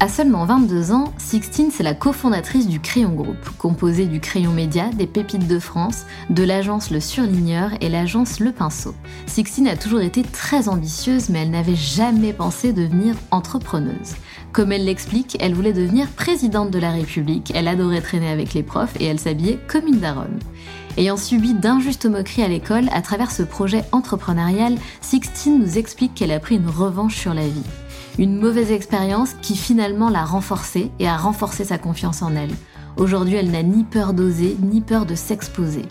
À seulement 22 ans, Sixtine, c'est la cofondatrice du Crayon Group, composé du Crayon Média, des Pépites de France, de l'agence Le Surligneur et l'agence Le Pinceau. Sixtine a toujours été très ambitieuse, mais elle n'avait jamais pensé devenir entrepreneuse. Comme elle l'explique, elle voulait devenir présidente de la République, elle adorait traîner avec les profs et elle s'habillait comme une daronne. Ayant subi d'injustes moqueries à l'école, à travers ce projet entrepreneurial, Sixtine nous explique qu'elle a pris une revanche sur la vie. Une mauvaise expérience qui finalement l'a renforcée et a renforcé sa confiance en elle. Aujourd'hui, elle n'a ni peur d'oser, ni peur de s'exposer.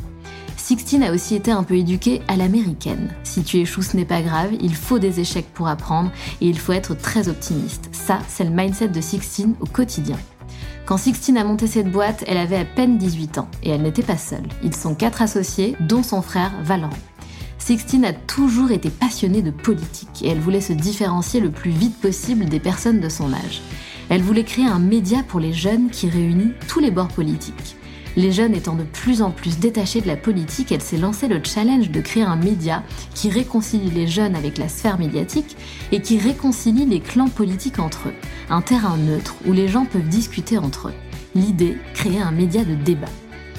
Sixtine a aussi été un peu éduquée à l'américaine. Si tu échoues, ce n'est pas grave, il faut des échecs pour apprendre et il faut être très optimiste. Ça, c'est le mindset de Sixtine au quotidien. Quand Sixtine a monté cette boîte, elle avait à peine 18 ans et elle n'était pas seule. Ils sont quatre associés, dont son frère Valorant. Sixtine a toujours été passionnée de politique et elle voulait se différencier le plus vite possible des personnes de son âge. Elle voulait créer un média pour les jeunes qui réunit tous les bords politiques. Les jeunes étant de plus en plus détachés de la politique, elle s'est lancée le challenge de créer un média qui réconcilie les jeunes avec la sphère médiatique et qui réconcilie les clans politiques entre eux. Un terrain neutre où les gens peuvent discuter entre eux. L'idée, créer un média de débat.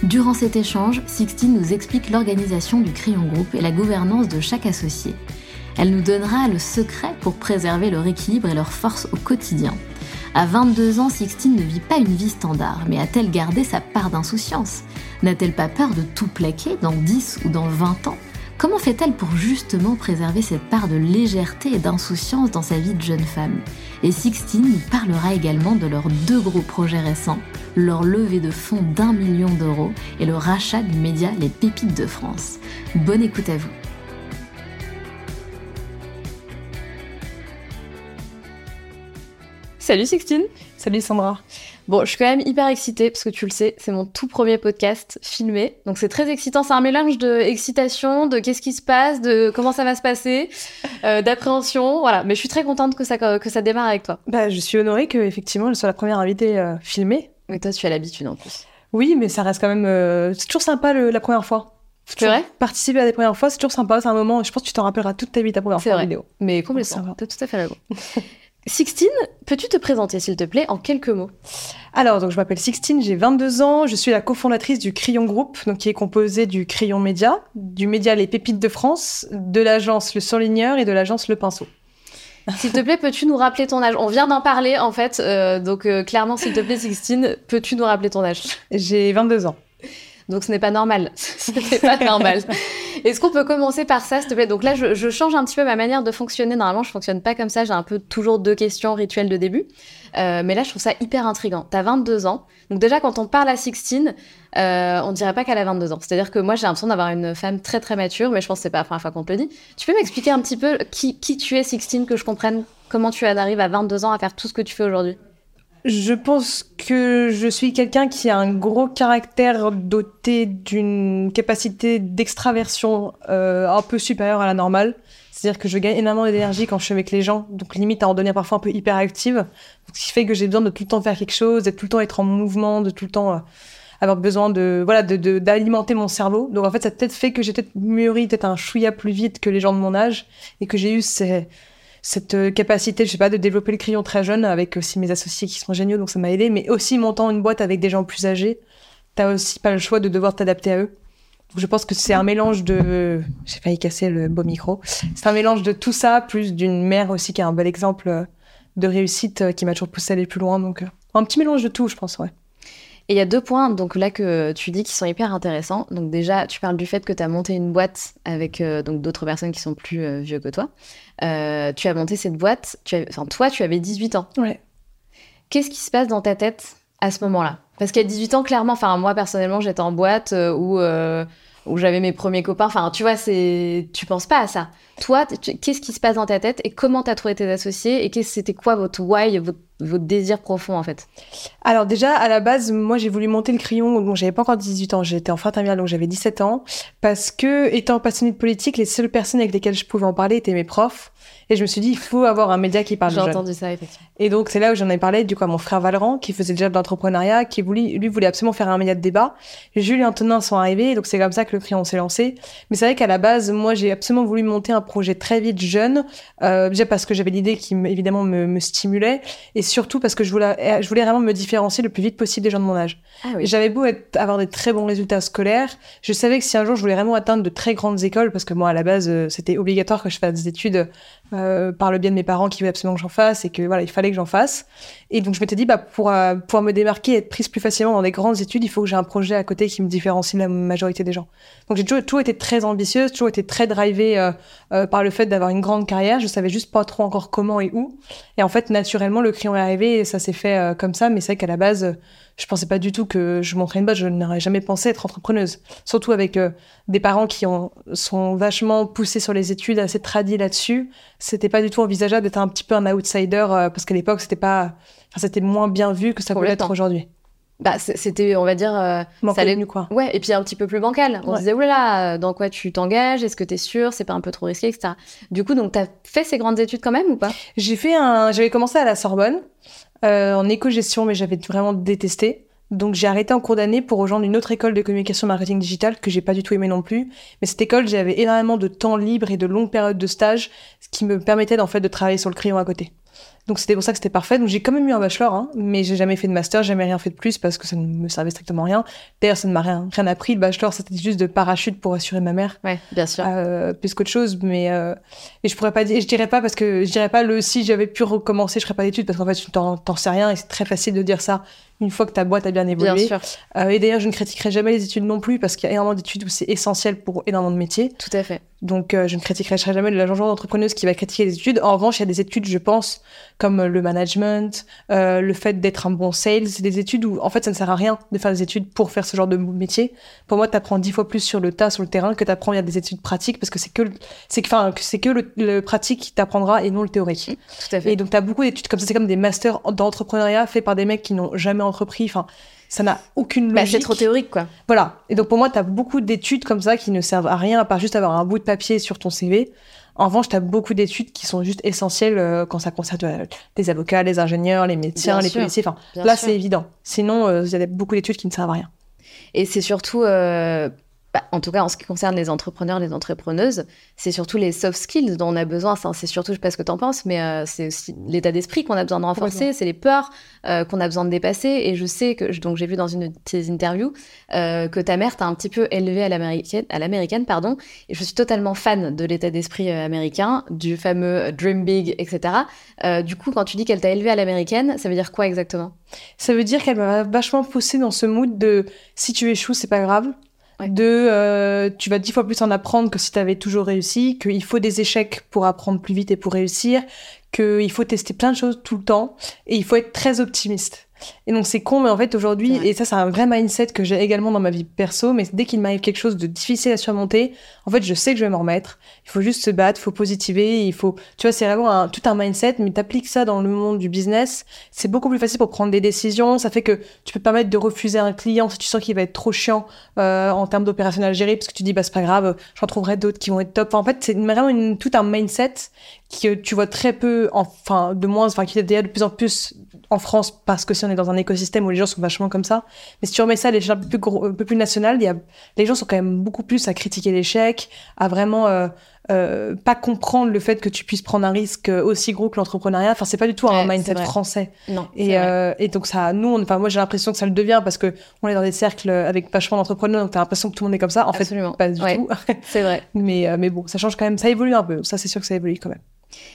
Durant cet échange, Sixtine nous explique l'organisation du Crayon Group et la gouvernance de chaque associé. Elle nous donnera le secret pour préserver leur équilibre et leur force au quotidien. À 22 ans, Sixtine ne vit pas une vie standard, mais a-t-elle gardé sa part d'insouciance? N'a-t-elle pas peur de tout plaquer dans 10 ou dans 20 ans? Comment fait-elle pour justement préserver cette part de légèreté et d'insouciance dans sa vie de jeune femme? Et Sixtine nous parlera également de leurs deux gros projets récents, leur levée de fonds d'un million d'euros et le rachat du média Les Pépites de France. Bonne écoute à vous. Salut Sixtine Salut Sandra Bon, je suis quand même hyper excitée parce que tu le sais, c'est mon tout premier podcast filmé. Donc c'est très excitant, c'est un mélange de excitation, de qu'est-ce qui se passe, de comment ça va se passer, euh, d'appréhension, voilà. Mais je suis très contente que ça, que ça démarre avec toi. Bah, je suis honorée que effectivement je sois la première invitée euh, filmée. Mais toi, tu as l'habitude en plus. Oui, mais ça reste quand même. Euh, c'est toujours sympa la première fois. C'est vrai? Participer à des premières fois, c'est toujours sympa. C'est un moment, je pense que tu t'en rappelleras toute ta vie, ta première fois vrai. en vidéo. Mais complètement. T'as tout à fait raison. Sixtine, peux-tu te présenter, s'il te plaît, en quelques mots? Alors, donc, je m'appelle Sixtine, j'ai 22 ans, je suis la cofondatrice du Crayon Group, donc, qui est composé du Crayon Média, du média Les Pépites de France, de l'agence Le Surligneur et de l'agence Le Pinceau. S'il te plaît, peux-tu nous rappeler ton âge? On vient d'en parler, en fait, euh, donc euh, clairement, s'il te plaît, Sixtine, peux-tu nous rappeler ton âge? J'ai 22 ans. Donc ce n'est pas normal. ce n'est pas normal. Est-ce qu'on peut commencer par ça, s'il te plaît? Donc là, je, change un petit peu ma manière de fonctionner. Normalement, je fonctionne pas comme ça. J'ai un peu toujours deux questions rituelles de début. Euh, mais là, je trouve ça hyper intriguant. T'as 22 ans. Donc déjà, quand on parle à Sixtine, euh, on dirait pas qu'elle a 22 ans. C'est-à-dire que moi, j'ai l'impression d'avoir une femme très très mature, mais je pense que c'est pas la première fois qu'on te le dit. Tu peux m'expliquer un petit peu qui, qui tu es, Sixtine, que je comprenne comment tu arrives à 22 ans à faire tout ce que tu fais aujourd'hui? Je pense que je suis quelqu'un qui a un gros caractère doté d'une capacité d'extraversion euh, un peu supérieure à la normale. C'est-à-dire que je gagne énormément d'énergie quand je suis avec les gens, donc limite à en devenir parfois un peu hyperactive. Ce qui fait que j'ai besoin de tout le temps faire quelque chose, de tout le temps être en mouvement, de tout le temps euh, avoir besoin de voilà de d'alimenter mon cerveau. Donc en fait, ça peut-être fait que j'ai peut-être mûri peut-être un chouïa plus vite que les gens de mon âge et que j'ai eu ces cette euh, capacité, je sais pas, de développer le crayon très jeune avec aussi mes associés qui sont géniaux, donc ça m'a aidé. Mais aussi montant une boîte avec des gens plus âgés, t'as aussi pas le choix de devoir t'adapter à eux. Donc je pense que c'est un mélange de, j'ai failli casser le beau micro. C'est un mélange de tout ça plus d'une mère aussi qui a un bel exemple de réussite euh, qui m'a toujours poussé à aller plus loin. Donc euh, un petit mélange de tout, je pense, ouais. Et il y a deux points donc là que tu dis qui sont hyper intéressants. Donc déjà, tu parles du fait que tu as monté une boîte avec donc d'autres personnes qui sont plus vieux que toi. Euh, tu as monté cette boîte, tu enfin, toi, tu avais 18 ans. Ouais. Qu'est-ce qui se passe dans ta tête à ce moment-là? Parce qu'à 18 ans, clairement, enfin, moi, personnellement, j'étais en boîte euh, où, euh, où j'avais mes premiers copains. Enfin, tu vois, c'est, tu penses pas à ça. Toi, qu'est-ce qui se passe dans ta tête et comment tu as trouvé tes associés et c'était quoi votre why, votre votre désir profond en fait. Alors déjà à la base moi j'ai voulu monter le crayon. Donc j'avais pas encore 18 ans. J'étais en fin terminale donc j'avais 17 ans. Parce que étant passionnée de politique les seules personnes avec lesquelles je pouvais en parler étaient mes profs. Et je me suis dit, il faut avoir un média qui parle J'ai entendu ça, effectivement. Et donc, c'est là où j'en ai parlé, du coup, à mon frère Valran, qui faisait déjà de l'entrepreneuriat, qui voulait, lui voulait absolument faire un média de débat. Jules et Antonin sont arrivés, donc c'est comme ça que le crayon s'est lancé. Mais c'est vrai qu'à la base, moi, j'ai absolument voulu monter un projet très vite jeune, euh, déjà parce que j'avais l'idée qui, évidemment, me, me, stimulait, et surtout parce que je voulais, euh, je voulais vraiment me différencier le plus vite possible des gens de mon âge. Ah oui. J'avais beau être, avoir des très bons résultats scolaires, je savais que si un jour je voulais vraiment atteindre de très grandes écoles, parce que moi, à la base, euh, c'était obligatoire que je fasse des études euh, par le biais de mes parents qui voulaient absolument que j'en fasse et que voilà, il fallait que j'en fasse. Et donc je m'étais dit, bah, pour euh, pouvoir me démarquer et être prise plus facilement dans des grandes études, il faut que j'ai un projet à côté qui me différencie de la majorité des gens. Donc j'ai toujours, été très ambitieuse, toujours été très drivée euh, euh, par le fait d'avoir une grande carrière. Je savais juste pas trop encore comment et où. Et en fait, naturellement, le crayon est arrivé et ça s'est fait comme ça. Mais c'est vrai qu'à la base, je pensais pas du tout que je montrais une boîte. Je n'aurais jamais pensé être entrepreneuse. Surtout avec des parents qui ont, sont vachement poussés sur les études, assez tradis là-dessus. C'était pas du tout envisageable d'être un petit peu un outsider parce qu'à l'époque, c'était pas Enfin, c'était moins bien vu que ça pouvait être aujourd'hui. Bah, c'était, on va dire, euh, ça allait quoi. Ouais, et puis un petit peu plus bancal. On se disait, oulala, dans quoi tu t'engages? Est-ce que tu es sûr? C'est pas un peu trop risqué, etc. Du coup, donc, tu as fait ces grandes études quand même ou pas? J'ai fait un. J'avais commencé à la Sorbonne, euh, en éco-gestion, mais j'avais vraiment détesté. Donc j'ai arrêté en cours d'année pour rejoindre une autre école de communication marketing digital que j'ai pas du tout aimé non plus. Mais cette école, j'avais énormément de temps libre et de longues périodes de stage, ce qui me permettait en fait de travailler sur le crayon à côté. Donc c'était pour ça que c'était parfait. Donc j'ai quand même eu un bachelor, hein, mais j'ai jamais fait de master, jamais rien fait de plus parce que ça ne me servait strictement rien. D'ailleurs, ça ne m'a rien, rien appris. Le bachelor, c'était juste de parachute pour assurer ma mère. Ouais, bien sûr. Euh, plus qu'autre chose, mais euh, et je pourrais pas dire, je dirais pas parce que je dirais pas le si j'avais pu recommencer, je ferais pas d'études parce qu'en fait, tu t'en sais rien et c'est très facile de dire ça une fois que ta boîte a bien évolué. Bien sûr. Euh, et d'ailleurs, je ne critiquerai jamais les études non plus parce qu'il y a énormément d'études où c'est essentiel pour énormément de métiers. Tout à fait. Donc, euh, je ne critiquerai jamais la genre d'entrepreneuse qui va critiquer les études. En revanche, il y a des études, je pense, comme le management, euh, le fait d'être un bon sales. C'est des études où, en fait, ça ne sert à rien de faire des études pour faire ce genre de métier. Pour moi, tu apprends dix fois plus sur le tas, sur le terrain, que tu apprends via des études pratiques parce que c'est que, c'est que, enfin, c'est que le, le, pratique qui t'apprendra et non le théorique. Tout à fait. Et donc, tu as beaucoup d'études comme ça. C'est comme des masters d'entrepreneuriat faits par des mecs qui n'ont jamais entrepris. Enfin, ça n'a aucune bah, logique. c'est trop théorique, quoi. Voilà. Et donc, pour moi, tu as beaucoup d'études comme ça qui ne servent à rien à part juste avoir un bout de papier sur ton CV. En revanche, tu as beaucoup d'études qui sont juste essentielles euh, quand ça concerne euh, des avocats, les ingénieurs, les médecins, Bien les sûr. policiers. Enfin, Bien là, c'est évident. Sinon, euh, il y a beaucoup d'études qui ne servent à rien. Et c'est surtout, euh, bah, en tout cas en ce qui concerne les entrepreneurs, les entrepreneuses, c'est surtout les soft skills dont on a besoin. Enfin, c'est surtout, je sais pas ce que tu en penses, mais euh, c'est aussi l'état d'esprit qu'on a besoin de renforcer, c'est les peurs euh, qu'on a besoin de dépasser. Et je sais que, donc j'ai vu dans une de tes interviews euh, que ta mère t'a un petit peu élevé à l'américaine, à l'américaine, pardon. Et je suis totalement fan de l'état d'esprit américain, du fameux dream big, etc. Du coup, quand tu dis qu'elle t'a élevé à l'américaine, ça veut dire quoi exactement? Ça veut dire qu'elle m'a vachement poussé dans ce mood de si tu échoues, c'est pas grave. Ouais. De euh, tu vas dix fois plus en apprendre que si tu avais toujours réussi, qu'il faut des échecs pour apprendre plus vite et pour réussir, qu'il faut tester plein de choses tout le temps et il faut être très optimiste. Et donc c'est con, mais en fait aujourd'hui, et ça c'est un vrai mindset que j'ai également dans ma vie perso, mais dès qu'il m'arrive quelque chose de difficile à surmonter, en fait je sais que je vais m'en remettre. Il faut juste se battre, il faut positiver, il faut, tu vois, c'est vraiment un, tout un mindset, mais t'appliques ça dans le monde du business, c'est beaucoup plus facile pour prendre des décisions. Ça fait que tu peux te permettre de refuser un client si tu sens qu'il va être trop chiant euh, en termes d'opérationnel gérer, parce que tu dis bah c'est pas grave, j'en trouverai d'autres qui vont être top. en fait c'est vraiment une, tout un mindset que tu vois très peu, enfin de moins, enfin qui est déjà de plus en plus en France parce que si on est dans un écosystème où les gens sont vachement comme ça. Mais si tu remets ça à l'échelle un peu plus, un peu plus nationale, il y a, les gens sont quand même beaucoup plus à critiquer l'échec, à vraiment euh, euh, pas comprendre le fait que tu puisses prendre un risque aussi gros que l'entrepreneuriat. Enfin, c'est pas du tout un mindset français. Non. Et, euh, et donc ça, nous, enfin moi j'ai l'impression que ça le devient parce que on est dans des cercles avec vachement d'entrepreneurs, donc t'as l'impression que tout le monde est comme ça. En Absolument. fait, pas du tout. c'est vrai. mais euh, mais bon, ça change quand même, ça évolue un peu. Ça c'est sûr que ça évolue quand même.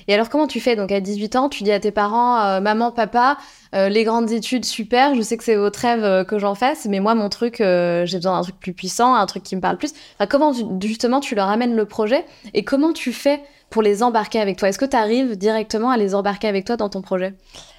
Et alors, comment tu fais Donc, à 18 ans, tu dis à tes parents, euh, maman, papa, euh, les grandes études, super, je sais que c'est votre rêve euh, que j'en fasse, mais moi, mon truc, j'ai besoin d'un truc plus puissant, un truc qui me parle plus. Enfin, comment, justement, tu leur amènes le projet et comment tu fais pour les embarquer avec toi? Est-ce que tu arrives directement à les embarquer avec toi dans ton projet?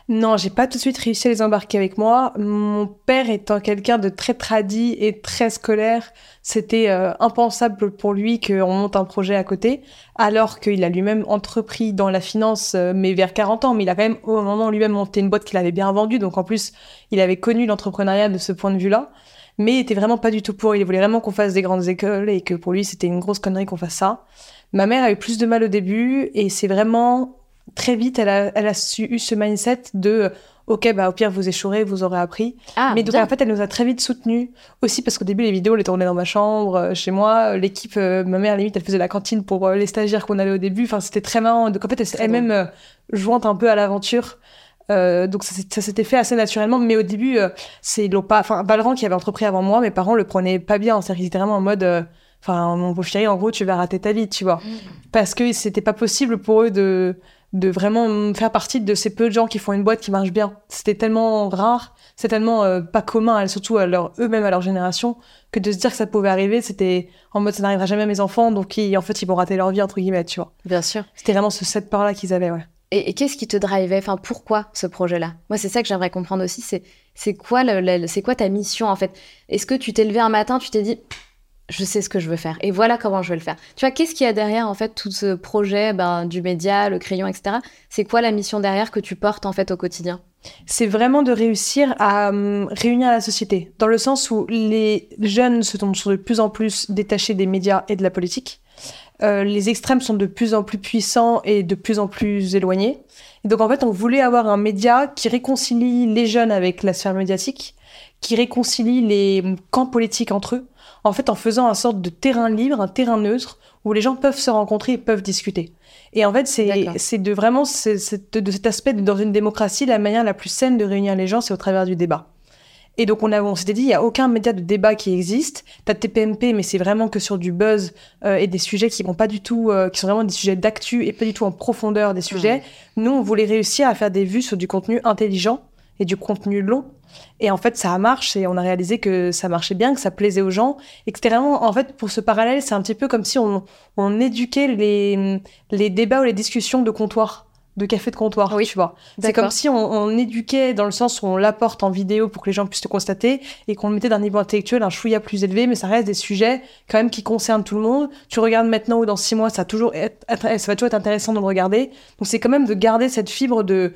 Non, j'ai pas tout de suite réussi à les embarquer avec moi. Mon père étant quelqu'un de très tradit et très scolaire, c'était euh, impensable pour lui qu'on monte un projet à côté, alors qu'il a lui-même entrepris dans la finance, euh, mais vers 40 ans, mais il a quand même au moment lui-même monté une boîte qu'il avait bien vendue, donc en plus, il avait connu l'entrepreneuriat de ce point de vue-là, mais il était vraiment pas du tout pour. Il voulait vraiment qu'on fasse des grandes écoles et que pour lui, c'était une grosse connerie qu'on fasse ça. Ma mère a eu plus de mal au début et c'est vraiment très vite, elle a, elle a su, eu ce mindset de ok, bah au pire vous échouerez, vous aurez appris. Ah, mais donc en fait, elle nous a très vite soutenus aussi parce qu'au début les vidéos, les tournaient dans ma chambre, euh, chez moi, l'équipe, euh, ma mère limite, elle faisait la cantine pour euh, les stagiaires qu'on avait au début. Enfin, c'était très marrant. Donc en fait, elle s'est elle-même jointe un peu à l'aventure. donc ça, s'était fait assez naturellement, mais au début, c'est pas, enfin Balran qui avait entrepris avant moi, mes parents le prenaient pas bien, c'est-à-dire qu'ils étaient vraiment en mode, enfin mon beau chéri, en gros tu vas rater ta vie, tu vois, mmh. parce que c'était pas possible pour eux de de vraiment faire partie de ces peu de gens qui font une boîte qui marche bien. C'était tellement rare, c'est tellement euh, pas commun, surtout à leur eux-mêmes à leur génération, que de se dire que ça pouvait arriver, c'était en mode ça n'arrivera jamais à mes enfants, donc en fait ils vont rater leur vie entre guillemets, tu vois. Bien sûr. C'était vraiment ce cette peur là qu'ils avaient, ouais. Et, qu'est-ce qui te drivait? Enfin, pourquoi ce projet-là? Moi, c'est ça que j'aimerais comprendre aussi. C'est c'est quoi le, c'est quoi ta mission en fait? Est-ce que tu t'es levé un matin, tu t'es dit je sais ce que je veux faire et voilà comment je vais le faire. Tu vois, qu'est-ce qu'il y a derrière en fait tout ce projet ben, du média, le crayon, etc. C'est quoi la mission derrière que tu portes en fait au quotidien? C'est vraiment de réussir à hum, réunir la société, dans le sens où les jeunes se sont de plus en plus détachés des médias et de la politique. Euh, les extrêmes sont de plus en plus puissants et de plus en plus éloignés. Et donc en fait, on voulait avoir un média qui réconcilie les jeunes avec la sphère médiatique, qui réconcilie les camps politiques entre eux en fait en faisant un sorte de terrain libre, un terrain neutre où les gens peuvent se rencontrer et peuvent discuter. Et en fait, c'est de vraiment de cet aspect de, dans une démocratie, la manière la plus saine de réunir les gens, c'est au travers du débat. Et donc on, a, on s'était dit, il n'y a aucun média de débat qui existe. T'as TPMP, mais c'est vraiment que sur du buzz euh, et des sujets qui vont pas du tout, euh, qui sont vraiment des sujets d'actu et pas du tout en profondeur des sujets. Nous, on voulait réussir à faire des vues sur du contenu intelligent et du contenu long et en fait, ça marche et on a réalisé que ça marchait bien, que ça plaisait aux gens. Et que c'était vraiment, en fait, pour ce parallèle, c'est un petit peu comme si on, on éduquait les, les débats ou les discussions de comptoir de café de comptoir, oui. tu vois. C'est comme si on, on, éduquait dans le sens où on l'apporte en vidéo pour que les gens puissent le constater et qu'on le mettait d'un niveau intellectuel un chouïa plus élevé, mais ça reste des sujets quand même qui concernent tout le monde. Tu regardes maintenant ou dans six mois, ça, a toujours être, ça va toujours être intéressant de le regarder. Donc c'est quand même de garder cette fibre de,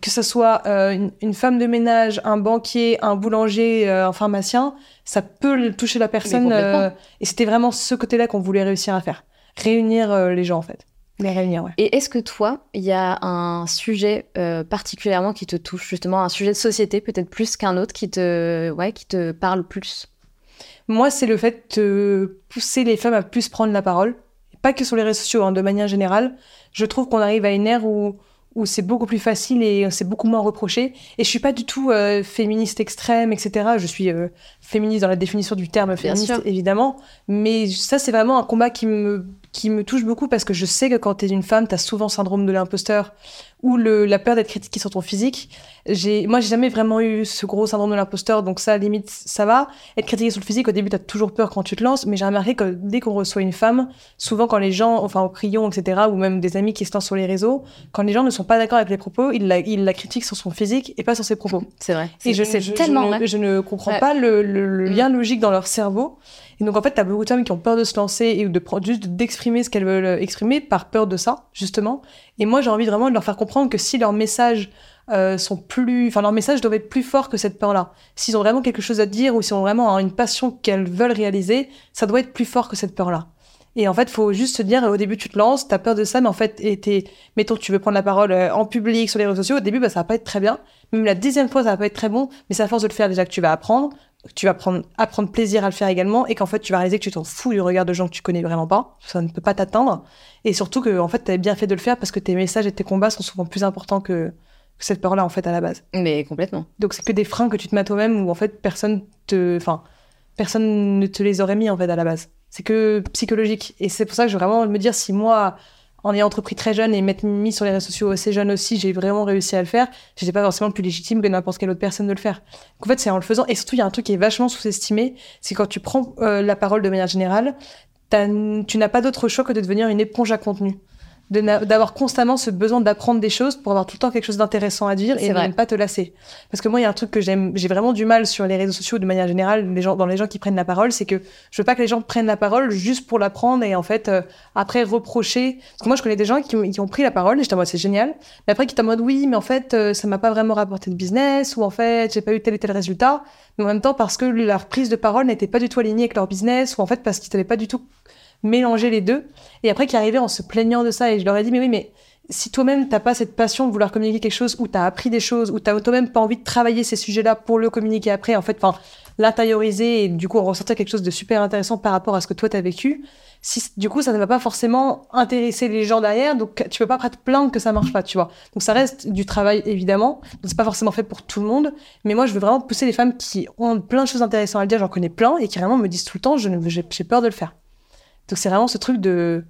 que ce soit euh, une, femme de ménage, un banquier, un boulanger, euh, un pharmacien, ça peut toucher la personne. Euh, et c'était vraiment ce côté-là qu'on voulait réussir à faire. Réunir les gens, en fait. Les réunir, ouais. Et est-ce que toi, il y a un sujet particulièrement qui te touche, justement, un sujet de société, peut-être plus qu'un autre, qui te, ouais, qui te parle plus? Moi, c'est le fait de pousser les femmes à plus prendre la parole. Pas que sur les réseaux sociaux, hein, de manière générale. Je trouve qu'on arrive à une ère où où c'est beaucoup plus facile et c'est beaucoup moins reproché. Et je suis pas du tout euh, féministe extrême, etc. Je suis euh, féministe dans la définition du terme féministe, évidemment. Mais ça, c'est vraiment un combat qui me qui me touche beaucoup parce que je sais que quand tu es une femme, tu as souvent syndrome de l'imposteur ou le, la peur d'être critiquée sur ton physique. J'ai, moi, j'ai jamais vraiment eu ce gros syndrome de l'imposteur, donc ça, limite, ça va. Être critiqué sur le physique, au début, tu as toujours peur quand tu te lances, mais j'ai remarqué que dès qu'on reçoit une femme, souvent quand les gens, enfin au crayon, etc., ou même des amis qui se lancent sur les réseaux, quand les gens ne sont pas d'accord avec les propos, ils la, ils la critiquent sur son physique et pas sur ses propos. C'est vrai. Et je, je- tellement je, je ne comprends Ouais. pas le, le- le Mm. lien logique dans leur cerveau. Donc, en fait, tu as beaucoup de femmes qui ont peur de se lancer et de juste d'exprimer ce qu'elles veulent exprimer par peur de ça, justement. Et moi, j'ai envie vraiment de leur faire comprendre que si leurs messages euh, sont plus. Enfin, leurs messages doivent être plus forts que cette peur-là. S'ils ont vraiment quelque chose à dire ou s'ils ont vraiment une passion qu'elles veulent réaliser, ça doit être plus fort que cette peur-là. Et en fait, faut juste se dire, au début, tu te lances, t'as peur de ça, mais en fait, et mettons, tu veux prendre la parole euh, en public, sur les réseaux sociaux, au début, bah, ça va pas être très bien. Même la dixième fois, ça va pas être très bon, mais c'est à force de le faire déjà que tu vas apprendre, tu vas prendre, apprendre plaisir à le faire également, et qu'en fait, tu vas réaliser que tu t'en fous du regard de gens que tu connais vraiment pas. Ça ne peut pas t'atteindre. Et surtout que, en fait, t'avais bien fait de le faire parce que tes messages et tes combats sont souvent plus importants que, que cette peur-là, en fait, à la base. Mais complètement. Donc, c'est que des freins que tu te mets à toi-même où, en fait, personne te, enfin, personne ne te les aurait mis, en fait, à la base. C'est que psychologique. Et c'est pour ça que je veux vraiment me dire si moi, en ayant entrepris très jeune et m'être mis sur les réseaux sociaux assez jeune aussi, j'ai vraiment réussi à le faire, j'étais pas forcément plus légitime que n'importe quelle autre personne de le faire. En fait, c'est en le faisant. Et surtout, il y a un truc qui est vachement sous-estimé, c'est quand tu prends euh, la parole de manière générale, tu n'as pas d'autre choix que de devenir une éponge à contenu. D'avoir constamment ce besoin d'apprendre des choses pour avoir tout le temps quelque chose d'intéressant à dire et ne pas te lasser. Parce que moi, il y a un truc que j'aime, j'ai vraiment du mal sur les réseaux sociaux de manière générale, les gens, dans les gens qui prennent la parole, c'est que je veux pas que les gens prennent la parole juste pour la prendre et en fait, euh, après reprocher. Parce que moi, je connais des gens qui, ont- qui ont pris la parole et j'étais en mode c'est génial. Mais après, qui étaient en mode oui, mais en fait, euh, ça m'a pas vraiment rapporté de business ou en fait, j'ai pas eu tel et tel résultat. Mais en même temps, parce que leur prise de parole n'était pas du tout alignée avec leur business ou en fait, parce qu'ils savaient pas du tout mélanger les deux. Et après, qui arrivaient en se plaignant de ça et je leur ai dit mais oui, mais si toi-même t'as pas cette passion de vouloir communiquer quelque chose ou t'as appris des choses ou t'as toi-même pas envie de travailler ces sujets-là pour le communiquer après en fait enfin l'intérioriser et du coup ressortir quelque chose de super intéressant par rapport à ce que toi t'as vécu si du coup ça ne va pas forcément intéresser les gens derrière donc tu peux pas après te plaindre que ça marche pas tu vois. Donc ça reste du travail évidemment. Donc c'est pas forcément fait pour tout le monde. Mais moi je veux vraiment pousser les femmes qui ont plein de choses intéressantes à dire j'en connais plein et qui vraiment me disent tout le temps je j'ai peur de le faire donc c'est vraiment ce truc de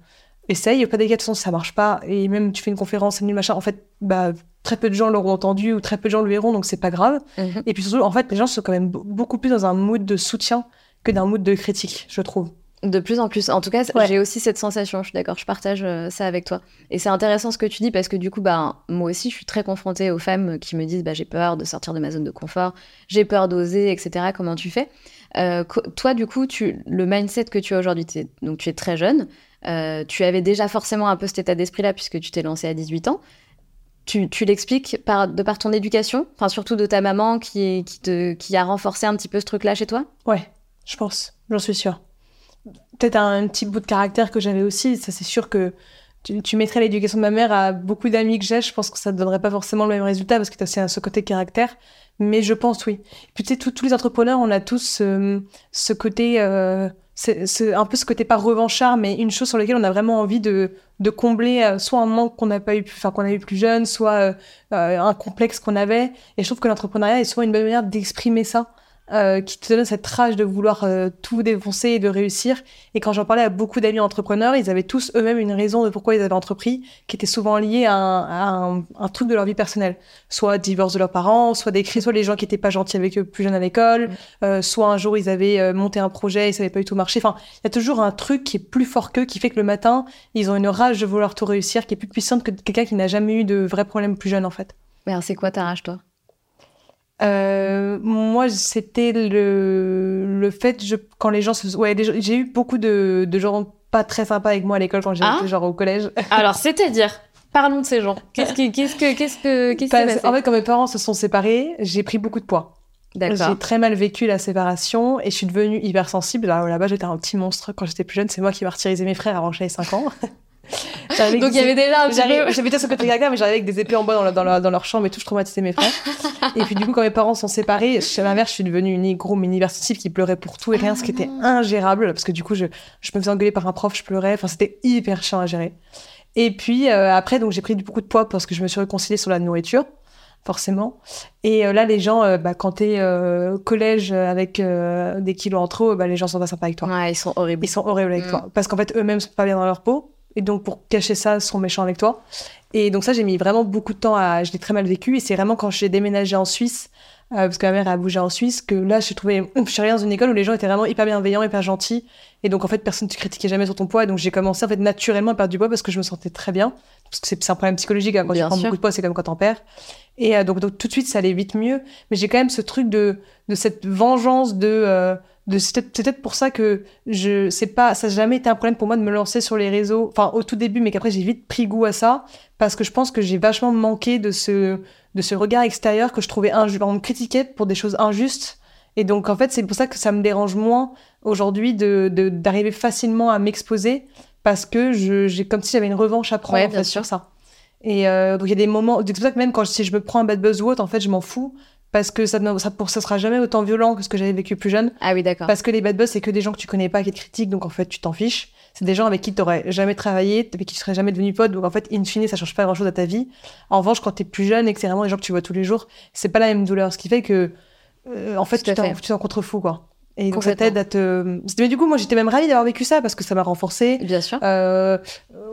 essaye, pas cas, de toute façon, ça marche pas. Et même tu fais une conférence, c'est nul, machin. En fait, bah, très peu de gens l'auront entendu ou très peu de gens le verront, donc c'est pas grave. Mhm. Et puis surtout, en fait, les gens sont quand même be- beaucoup plus dans un mood de soutien que d'un mood de critique, je trouve. De plus en plus. En tout cas, Ouais. j'ai aussi cette sensation. Je suis d'accord. Je partage euh, ça avec toi. Et c'est intéressant ce que tu dis parce que du coup, bah, moi aussi, je suis très confrontée aux femmes qui me disent, bah, j'ai peur de sortir de ma zone de confort, j'ai peur d'oser, etc. Comment tu fais? Euh, Toi, du coup, tu, le mindset que tu as aujourd'hui, donc tu es très jeune. euh, tu avais déjà forcément un peu cet état d'esprit-là puisque tu t'es lancé à 18 ans. Tu, l'expliques de par ton éducation, enfin surtout de ta maman qui, qui, a renforcé un petit peu ce truc-là chez toi? Ouais, je pense, j'en suis sûre. Peut-être un petit bout de caractère que j'avais aussi, ça c'est sûr que tu, tu mettrais l'éducation de ma mère à beaucoup d'amis que j'ai, je pense que ça ne donnerait pas forcément le même résultat parce que tu as aussi un- ce côté caractère. Mais je pense oui. Puis tu sais, tous- les entrepreneurs, on a tous euh, ce côté, euh, c'est un peu ce côté pas revanchard, mais une chose sur laquelle on a vraiment envie de, combler euh, soit un manque qu'on n'a pas eu, enfin qu'on a eu plus jeune, soit un complexe qu'on avait. Et je trouve que l'entrepreneuriat est souvent une bonne manière d'exprimer ça euh, qui te donne cette rage de vouloir euh, tout défoncer et de réussir. Et quand j'en parlais à beaucoup d'amis entrepreneurs, ils avaient tous eux-mêmes une raison de pourquoi ils avaient entrepris, qui était souvent liée à un, à un- un truc de leur vie personnelle. Soit divorce de leurs parents, soit des soit les gens qui étaient pas gentils avec eux plus jeunes à l'école, euh, soit un jour ils avaient monté un projet et ça n'avait pas du tout marché. Enfin, il y a toujours un truc qui est plus fort qu'eux, qui fait que le matin, ils ont une rage de vouloir tout réussir, qui est plus puissante que quelqu'un qui n'a jamais eu de vrais problèmes plus jeune en fait. Mais alors, c'est quoi ta rage, toi? Euh, moi, c'était le, le fait, je, quand les gens se. Ouais, gens- j'ai eu beaucoup de, de gens pas très sympas avec moi à l'école quand j'étais Ah. genre au collège. Alors, c'est-à-dire, parlons de ces gens. Qu'est-ce qui, qu'est-ce que, qu'est-ce que, qu'est-ce Parce- en fait, quand mes parents se sont séparés, j'ai pris beaucoup de poids. J'ai D'accord. très mal vécu la séparation et je suis devenue hypersensible. Alors là-bas, j'étais un petit monstre quand j'étais plus jeune. C'est moi qui martyrisais mes frères avant que j'avais 5 ans. Donc, il y avait déjà un petit peu... J'habitais sur le côté caractère, mais j'arrivais avec des épées en bois dans, leur- dans leur, dans leur chambre et tout, je traumatisais mes frères. et puis du coup, quand mes parents sont séparés, chez ma mère, je suis devenue une gros mini hypersensible qui pleurait pour tout et rien, ce qui était ingérable, parce que du coup, je, je me faisais engueuler par un prof, je pleurais, enfin, c'était hyper chiant à gérer. Et puis euh, après, donc j'ai pris beaucoup de poids parce que je me suis réconciliée sur la nourriture. forcément. Et là, les gens, bah, quand t'es es collège avec des kilos en trop, bah, les gens sont pas sympas avec toi. Ouais, ils sont horribles. Ils sont horribles avec mm. toi. Parce qu'en fait, eux-mêmes sont pas bien dans leur peau. Et donc, pour cacher ça, ils sont méchants avec toi. Et donc, ça, j'ai mis vraiment beaucoup de temps à. Je l'ai très mal vécu. Et c'est vraiment quand j'ai déménagé en Suisse, euh, parce que ma mère a bougé en Suisse, que là, je suis trouvé. Je suis arrivée dans une école où les gens étaient vraiment hyper bienveillants, hyper gentils. Et donc, en fait, personne ne te critiquait jamais sur ton poids. Et donc, j'ai commencé, en fait, naturellement à perdre du poids parce que je me sentais très bien. Parce que c'est un problème psychologique. Hein, quand tu prends beaucoup de poids, c'est comme quand t'en perds. Et euh, donc, donc, tout de suite, ça allait vite mieux. Mais j'ai quand même ce truc de, de cette vengeance de. Euh, c'est peut-être pour ça que je c'est pas ça n'a jamais été un problème pour moi de me lancer sur les réseaux enfin au tout début mais qu'après j'ai vite pris goût à ça parce que je pense que j'ai vachement manqué de ce de ce regard extérieur que je trouvais injuste on me critiquait pour des choses injustes. Et donc en fait c'est pour ça que ça me dérange moins aujourd'hui de d'arriver facilement à m'exposer parce que je j'ai comme si j'avais une revanche à prendre en fait, sur ça. Et euh, donc il y a des moments c'est pour ça que même quand si je me prends un bad buzz ou autre en fait je m'en fous parce que ça, ça, pour, ça sera jamais autant violent que ce que j'avais vécu plus jeune. Ah oui, d'accord. Parce que les bad buzz, c'est que des gens que tu connais pas qui te critiquent, donc en fait, tu t'en fiches. C'est des gens avec qui tu n'aurais jamais travaillé, avec qui tu serais jamais devenu pote, donc en fait, in fine, ça change pas grand chose à ta vie. En revanche, quand tu es plus jeune et que c'est vraiment des gens que tu vois tous les jours, c'est pas la même douleur. Ce qui fait que, euh, en fait, tu t'en contrefous, quoi. Et donc ça t'aide à te. Mais du coup, moi, j'étais même ravie d'avoir vécu ça parce que ça m'a renforcé. Bien sûr. Euh,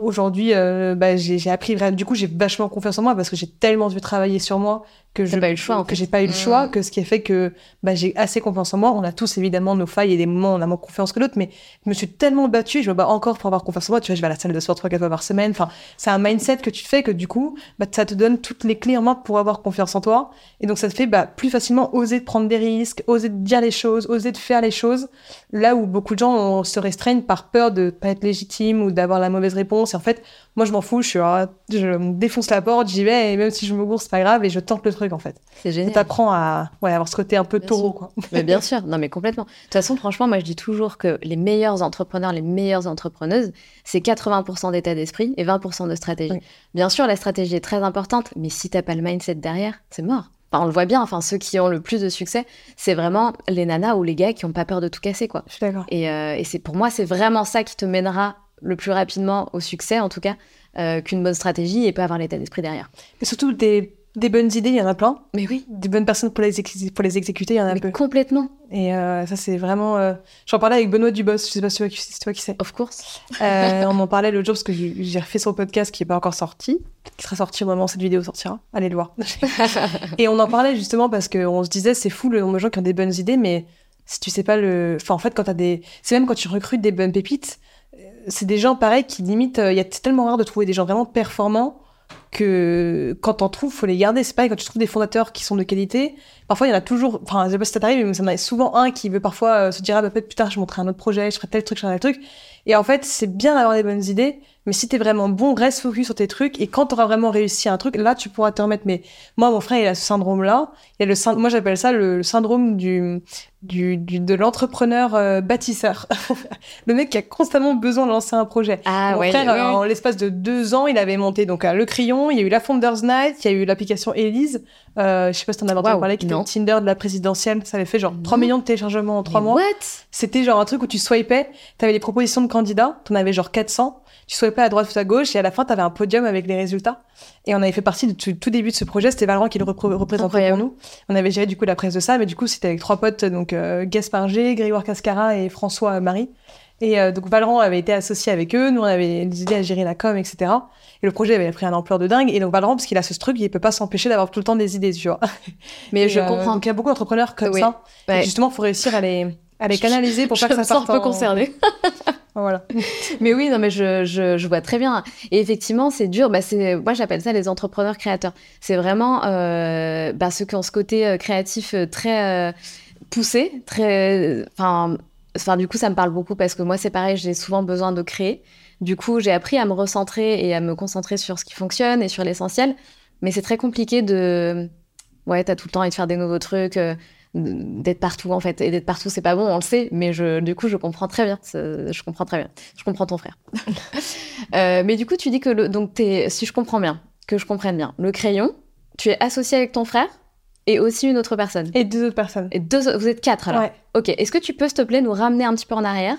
Aujourd'hui, euh, bah, j'ai appris. Du coup, j'ai vachement confiance en moi parce que j'ai tellement dû travailler sur moi que je pas eu le choix, que j'ai pas eu le choix, mm. que ce qui a fait que bah, j'ai assez confiance en moi. On a tous évidemment nos failles et des moments où on a moins confiance que d'autres, mais je me suis tellement battue, je me bats encore pour avoir confiance en moi. Tu vois, je vais à la salle de sport trois quatre fois par semaine. Enfin, c'est un mindset que tu fais que du coup, bah, ça te donne toutes les clés en main pour avoir confiance en toi. Et donc ça te fait bah, plus facilement oser de prendre des risques, oser de dire les choses, oser de faire les choses. Là où beaucoup de gens se restreignent par peur de pas être légitime ou d'avoir la mauvaise réponse. Et en fait, moi, je m'en fous, je, suis, je me défonce la porte, j'y vais, et même si je me gourre, c'est pas grave, et je tente le truc, en fait. C'est génial. T'apprends à ouais, avoir ce côté un peu taureau, quoi. Mais bien sûr, non, mais complètement. De toute façon, franchement, moi, je dis toujours que les meilleurs entrepreneurs, les meilleures entrepreneuses, c'est 80% d'état d'esprit et 20% de stratégie. Bien sûr, la stratégie est très importante, mais si t'as pas le mindset derrière, c'est mort. Enfin, on le voit bien, enfin, ceux qui ont le plus de succès, c'est vraiment les nanas ou les gars qui ont pas peur de tout casser, quoi. Je suis d'accord. Et, euh, et c'est pour moi, c'est vraiment ça qui te mènera le plus rapidement au succès, en tout cas, euh, qu'une bonne stratégie et pas avoir l'état d'esprit derrière. Et surtout des, des, bonnes idées, il y en a plein. Mais oui. Des bonnes personnes pour les, pour les exécuter, il y en a Mais un peu. Complètement. Et euh, ça, c'est vraiment. Euh, j'en parlais avec Benoît Dubos, je sais pas si c'est toi qui sais. Of course. on en parlait l'autre jour parce que j'ai refait son podcast qui est pas encore sorti, qui sera sorti au moment où cette vidéo sortira. Allez le voir. et on en parlait justement parce qu'on se disait, c'est fou le nombre de gens qui ont des bonnes idées, mais si tu sais pas le. Enfin, en fait, quand t'as des. C'est même quand tu recrutes des bonnes pépites c'est des gens pareils qui limite, euh, il y a tellement rare de trouver des gens vraiment performants que quand t'en trouves, faut les garder. C'est pareil quand tu trouves des fondateurs qui sont de qualité. Parfois, il y en a toujours, enfin, je sais pas si ça t'arrive, mais ça en a souvent un qui veut parfois euh, se dire, ah, bah, peut-être plus tard, je montrerai un autre projet, je ferai tel truc, je ferai tel truc. Et en fait, c'est bien d'avoir des bonnes idées, mais si t'es vraiment bon, reste focus sur tes trucs. Et quand t'auras vraiment réussi un truc, là, tu pourras te remettre. Mais moi, mon frère, il a ce syndrome-là. Il a le moi, j'appelle ça le, syndrome du, du, du de l'entrepreneur euh, bâtisseur. le mec qui a constamment besoin de lancer un projet. Ah, mon ouais, frère, en l'espace de deux ans, il avait monté donc le crayon. Il y a eu la Founders Night, il y a eu l'application Elise. Euh, je sais pas si t'en as entendu parler, qui était Tinder de la présidentielle. Ça avait fait genre 3 millions de téléchargements en 3 mois. C'était genre un truc où tu swipais, t'avais des propositions de candidats, t'en avais genre 400, tu swipais à droite ou à gauche, et à la fin, t'avais un podium avec les résultats. Et on avait fait partie du tout début de ce projet, c'était Valorant qui le représentait pour nous. On avait géré du coup la presse de ça, mais du coup, c'était avec trois potes, donc euh, Gaspard G, Grégoire Cascara et François Marie. Et euh, donc Valorant avait été associé avec eux, nous on avait des idées à gérer la com, etc. Et le projet avait pris un ampleur de dingue. Et donc Valorant, parce qu'il a ce truc, il peut pas s'empêcher d'avoir tout le temps des idées, tu vois. Mais je euh, comprends. Donc il y a beaucoup d'entrepreneurs comme ça. Et justement, il faut réussir à les, à les canaliser pour pas que ça sorte. un peu concerné. voilà. mais oui, non, mais je, je, je, vois très bien. Et effectivement, c'est dur. Bah, c'est, moi, j'appelle ça les entrepreneurs créateurs. C'est vraiment euh, bah, ceux qui ont ce côté créatif très poussé, très, enfin du coup, ça me parle beaucoup parce que moi, c'est pareil, j'ai souvent besoin de créer. Du coup, j'ai appris à me recentrer et à me concentrer sur ce qui fonctionne et sur l'essentiel. Mais c'est très compliqué de. Ouais, t'as tout le temps envie de faire des nouveaux trucs, euh, d'être partout en fait. Et d'être partout, c'est pas bon, on le sait. Mais je, du coup, je comprends très bien. Je comprends très bien. Je comprends ton frère. euh, mais du coup, tu dis que le, donc es, si je comprends bien, que je comprenne bien, le crayon, tu es associé avec ton frère et aussi une autre personne. Et deux autres personnes. Et deux, vous êtes quatre alors. Ouais. Ok. Est-ce que tu peux, s'il te plaît, nous ramener un petit peu en arrière?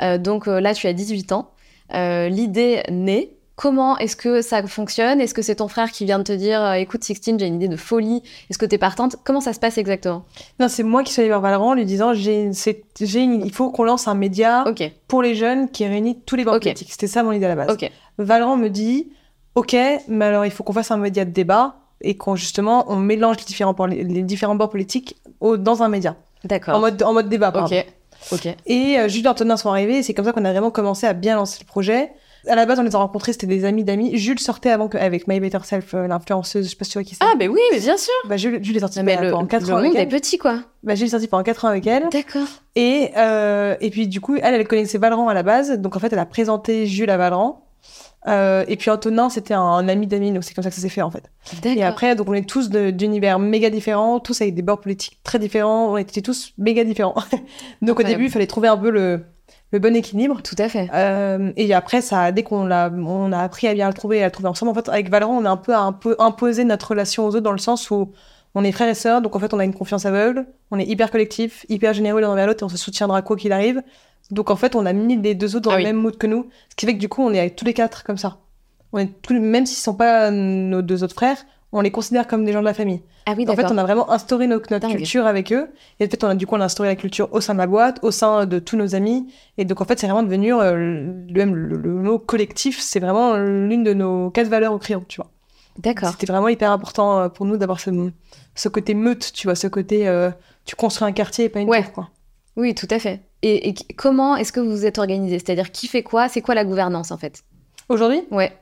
Euh, Donc euh, là, tu as 18 ans. L'idée naît. Comment est-ce que ça fonctionne? Est-ce que c'est ton frère qui vient de te dire euh, écoute Sixtine, j'ai une idée de folie, est-ce que tu es partante? Comment ça se passe exactement? Non, c'est moi qui suis allée vers Valran en lui disant j'ai, il faut qu'on lance un média pour les jeunes qui réunit tous les bords politiques. C'était ça mon idée à la base. Valran me dit ok, mais alors il faut qu'on fasse un média de débat et qu'on justement on mélange les différents, les différents bords politiques dans un média. D'accord. En mode, en mode débat, pardon. Ok. Ok. Et euh, Jules et Antonin sont arrivés, c'est comme ça qu'on a vraiment commencé à bien lancer le projet. À la base, on les a rencontrés, c'était des amis d'amis. Jules sortait avant que, avec My Better Self, euh, l'influenceuse, je sais pas si tu vois qui c'est. Ah, ben oui, mais bien sûr. Bah, Jules, Jules est sorti mais le, pendant 4 ans avec elle. est petit, quoi. Bah, Jules est sorti pendant 4 ans avec elle. D'accord. Et, euh, et puis, du coup, elle, elle connaissait Valran à la base. Donc, en fait, elle a présenté Jules à Valran. Euh, et puis Antonin, c'était un, ami d'amis, donc c'est comme ça que ça s'est fait en fait. Et après, donc on est tous d'univers méga différents, tous avec des bords politiques très différents, on était tous méga différents. donc au début, il fallait trouver un peu le, le bon équilibre. Tout à fait. Euh, et après, ça, dès qu'on l'a, on a appris à bien le trouver et à le trouver ensemble, en fait, avec Valorant, on a un peu, un peu imposé notre relation aux autres dans le sens où on est frères et sœurs, donc en fait, on a une confiance aveugle, on est hyper collectif, hyper généreux l'un envers l'autre et on se soutiendra quoi qu'il arrive. Donc en fait, on a mis les deux autres dans ah le même mood que nous, ce qui fait que du coup, on est avec tous les quatre comme ça. On est tous, même s'ils sont pas nos deux autres frères, on les considère comme des gens de la famille. Ah oui, en fait, on a vraiment instauré notre, culture avec eux. Et en fait, on a du coup, on a instauré la culture au sein de la boîte, au sein de tous nos amis. Et donc, en fait, c'est vraiment devenu euh, le, même le, mot collectif. C'est vraiment l'une de nos quatre valeurs au crayon, tu vois. D'accord. C'était vraiment hyper important euh, pour nous d'avoir ce, ce côté meute, tu vois, ce côté euh, tu construis un quartier et pas une ouais. quoi. Oui, tout à fait. Et, comment est-ce que vous vous êtes organisé? C'est-à-dire qui fait quoi? C'est quoi la gouvernance en fait? Aujourd'hui Ouais.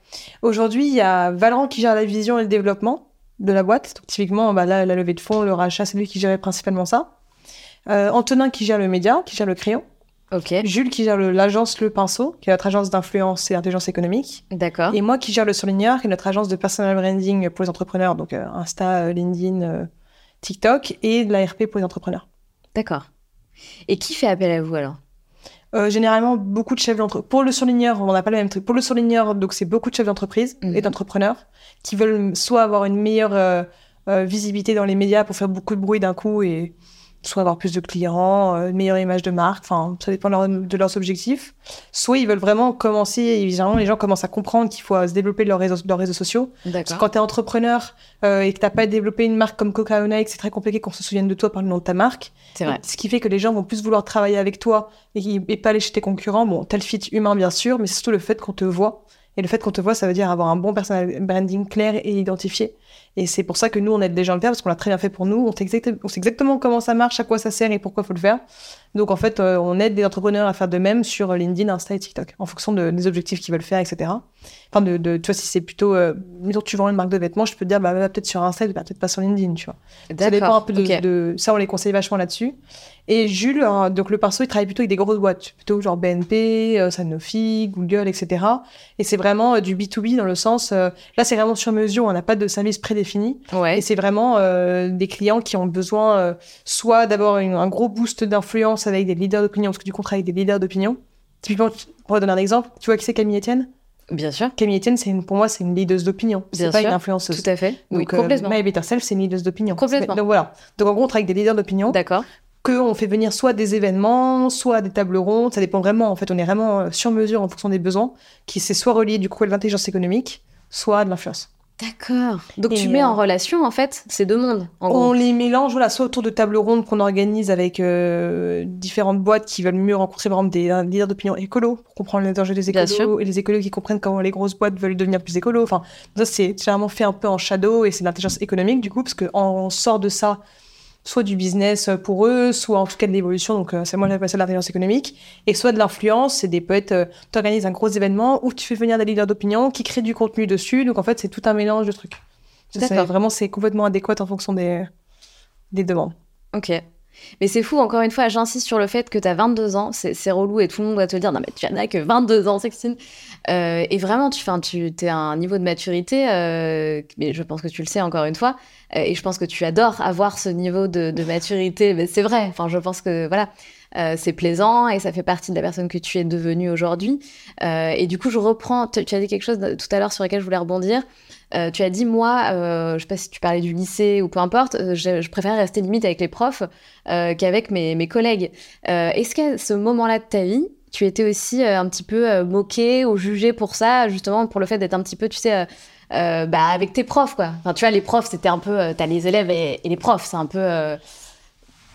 Aujourd'hui, il y a Valran qui gère la vision et le développement de la boîte. Donc, typiquement, bah, là, la levée de fonds, le rachat, c'est lui qui gérait principalement ça. Euh, Antonin qui gère le média, qui gère le crayon. Ok. Jules qui gère l'agence le, Pinceau, qui est notre agence d'influence et d'intelligence économique. D'accord. Et moi qui gère le Surligneur, qui est notre agence de personal branding pour les entrepreneurs, donc euh, Insta, euh, LinkedIn, TikTok, et de l'ARP pour les entrepreneurs. D'accord. Et qui fait appel à vous alors? Euh, généralement, beaucoup de chefs d'entreprise. Pour le surligneur, on n'a pas le même truc. Pour le surligneur, donc c'est beaucoup de chefs d'entreprise et mhm. d'entrepreneurs qui veulent soit avoir une meilleure euh, euh, visibilité dans les médias pour faire beaucoup de bruit d'un coup et soit avoir plus de clients, euh, une meilleure image de marque, enfin, ça dépend de, leurs objectifs. Soit ils veulent vraiment commencer, évidemment, les gens commencent à comprendre qu'il faut se développer leurs réseaux, leurs réseaux sociaux. Parce que quand tu es entrepreneur euh, et que tu pas développé une marque comme Coca Nike, c'est très compliqué qu'on se souvienne de toi par le nom de ta marque. C'est vrai. Ce qui fait que les gens vont plus vouloir travailler avec toi et, et pas aller chez tes concurrents. Bon, tel fit humain, bien sûr, mais c'est surtout le fait qu'on te voit. Et le fait qu'on te voit, ça veut dire avoir un bon personal branding clair et identifié. Et c'est pour ça que nous, on aide gens à le faire, parce qu'on l'a très bien fait pour nous. On sait, exactement comment ça marche, à quoi ça sert et pourquoi faut le faire. Donc, en fait, euh, on aide des entrepreneurs à faire de même sur LinkedIn, Insta et TikTok, en fonction des objectifs qu'ils veulent faire, etc. Enfin, de, de, tu vois, si c'est plutôt, euh, tu vends une marque de vêtements, je peux te dire, bah, peut-être sur Insta, peut-être pas sur LinkedIn, tu vois. Ça dépend un peu de, ça, on les conseille vachement là-dessus. Et Jules, euh, donc le pinceau, il travaille plutôt avec des grosses boîtes, plutôt genre BNP, euh, Sanofi, Google, etc. Et c'est vraiment du B2B dans le sens, là, c'est vraiment sur mesure, on n'a pas de service prédéfini. Ouais. Et c'est vraiment des clients qui ont besoin soit d'avoir un gros boost d'influence avec des leaders d'opinion, parce que du coup, on travaille avec des leaders d'opinion. Typiquement, pour donner un exemple, tu vois qui c'est Camille Etienne? Bien sûr. Camille Etienne, c'est pour moi, c'est une leaduse d'opinion. C'est pas une influenceuse. Tout à fait. oui, euh, complètement. My Better Self, c'est une leaduse d'opinion. Complètement. Donc voilà. Donc en gros, on travaille avec des leaders d'opinion. D'accord. Qu'on fait venir soit des événements, soit des tables rondes. Ça dépend vraiment. En fait, on est vraiment euh, sur mesure en fonction des besoins, qui c'est soit relié du coup à l'intelligence économique, soit à de l'influence. D'accord. Donc tu mets en euh, relation en fait ces deux mondes. En on les mélange voilà, soit autour de tables rondes qu'on organise avec euh, différentes boîtes qui veulent mieux rencontrer par exemple des leaders d'opinion écolo pour comprendre les dangers des écolos et les écolos qui comprennent comment les grosses boîtes veulent devenir plus écolo. Enfin, ça c'est généralement fait un peu en shadow et c'est l'intelligence économique du coup parce qu'on sort de ça soit du business pour eux, soit en tout cas de l'évolution, donc euh, c'est moi j'appelle ça l'intelligence économique, et soit de l'influence, c'est des poètes, euh, tu organises un gros événement où tu fais venir des leaders d'opinion qui créent du contenu dessus, donc en fait c'est tout un mélange de trucs. Vraiment c'est complètement adéquat en fonction des, des demandes. Ok. Mais c'est fou, encore une fois, j'insiste sur le fait que tu as 22 ans, c'est relou et tout le monde va te dire. Non mais tu n'as que 22 ans, Sextine. Euh, et vraiment, tu, tu es à un niveau de maturité, euh, mais je pense que tu le sais encore une fois, euh, et je pense que tu adores avoir ce niveau de, maturité, mais c'est vrai, enfin je pense que voilà, euh, c'est plaisant et ça fait partie de la personne que tu es devenue aujourd'hui. et du coup, je reprends, tu, as dit quelque chose tout à l'heure sur lequel je voulais rebondir. Euh, tu as dit, moi, euh, je sais pas si tu parlais du lycée ou peu importe, euh, je, préfère rester limite avec les profs qu'avec mes, mes collègues. Est-ce qu'à ce moment-là de ta vie, tu étais aussi un petit peu moqué ou jugé pour ça, justement pour le fait d'être un petit peu, tu sais, bah, avec tes profs, quoi? Enfin, tu vois, les profs, c'était un peu, t'as les élèves et, les profs, c'est un peu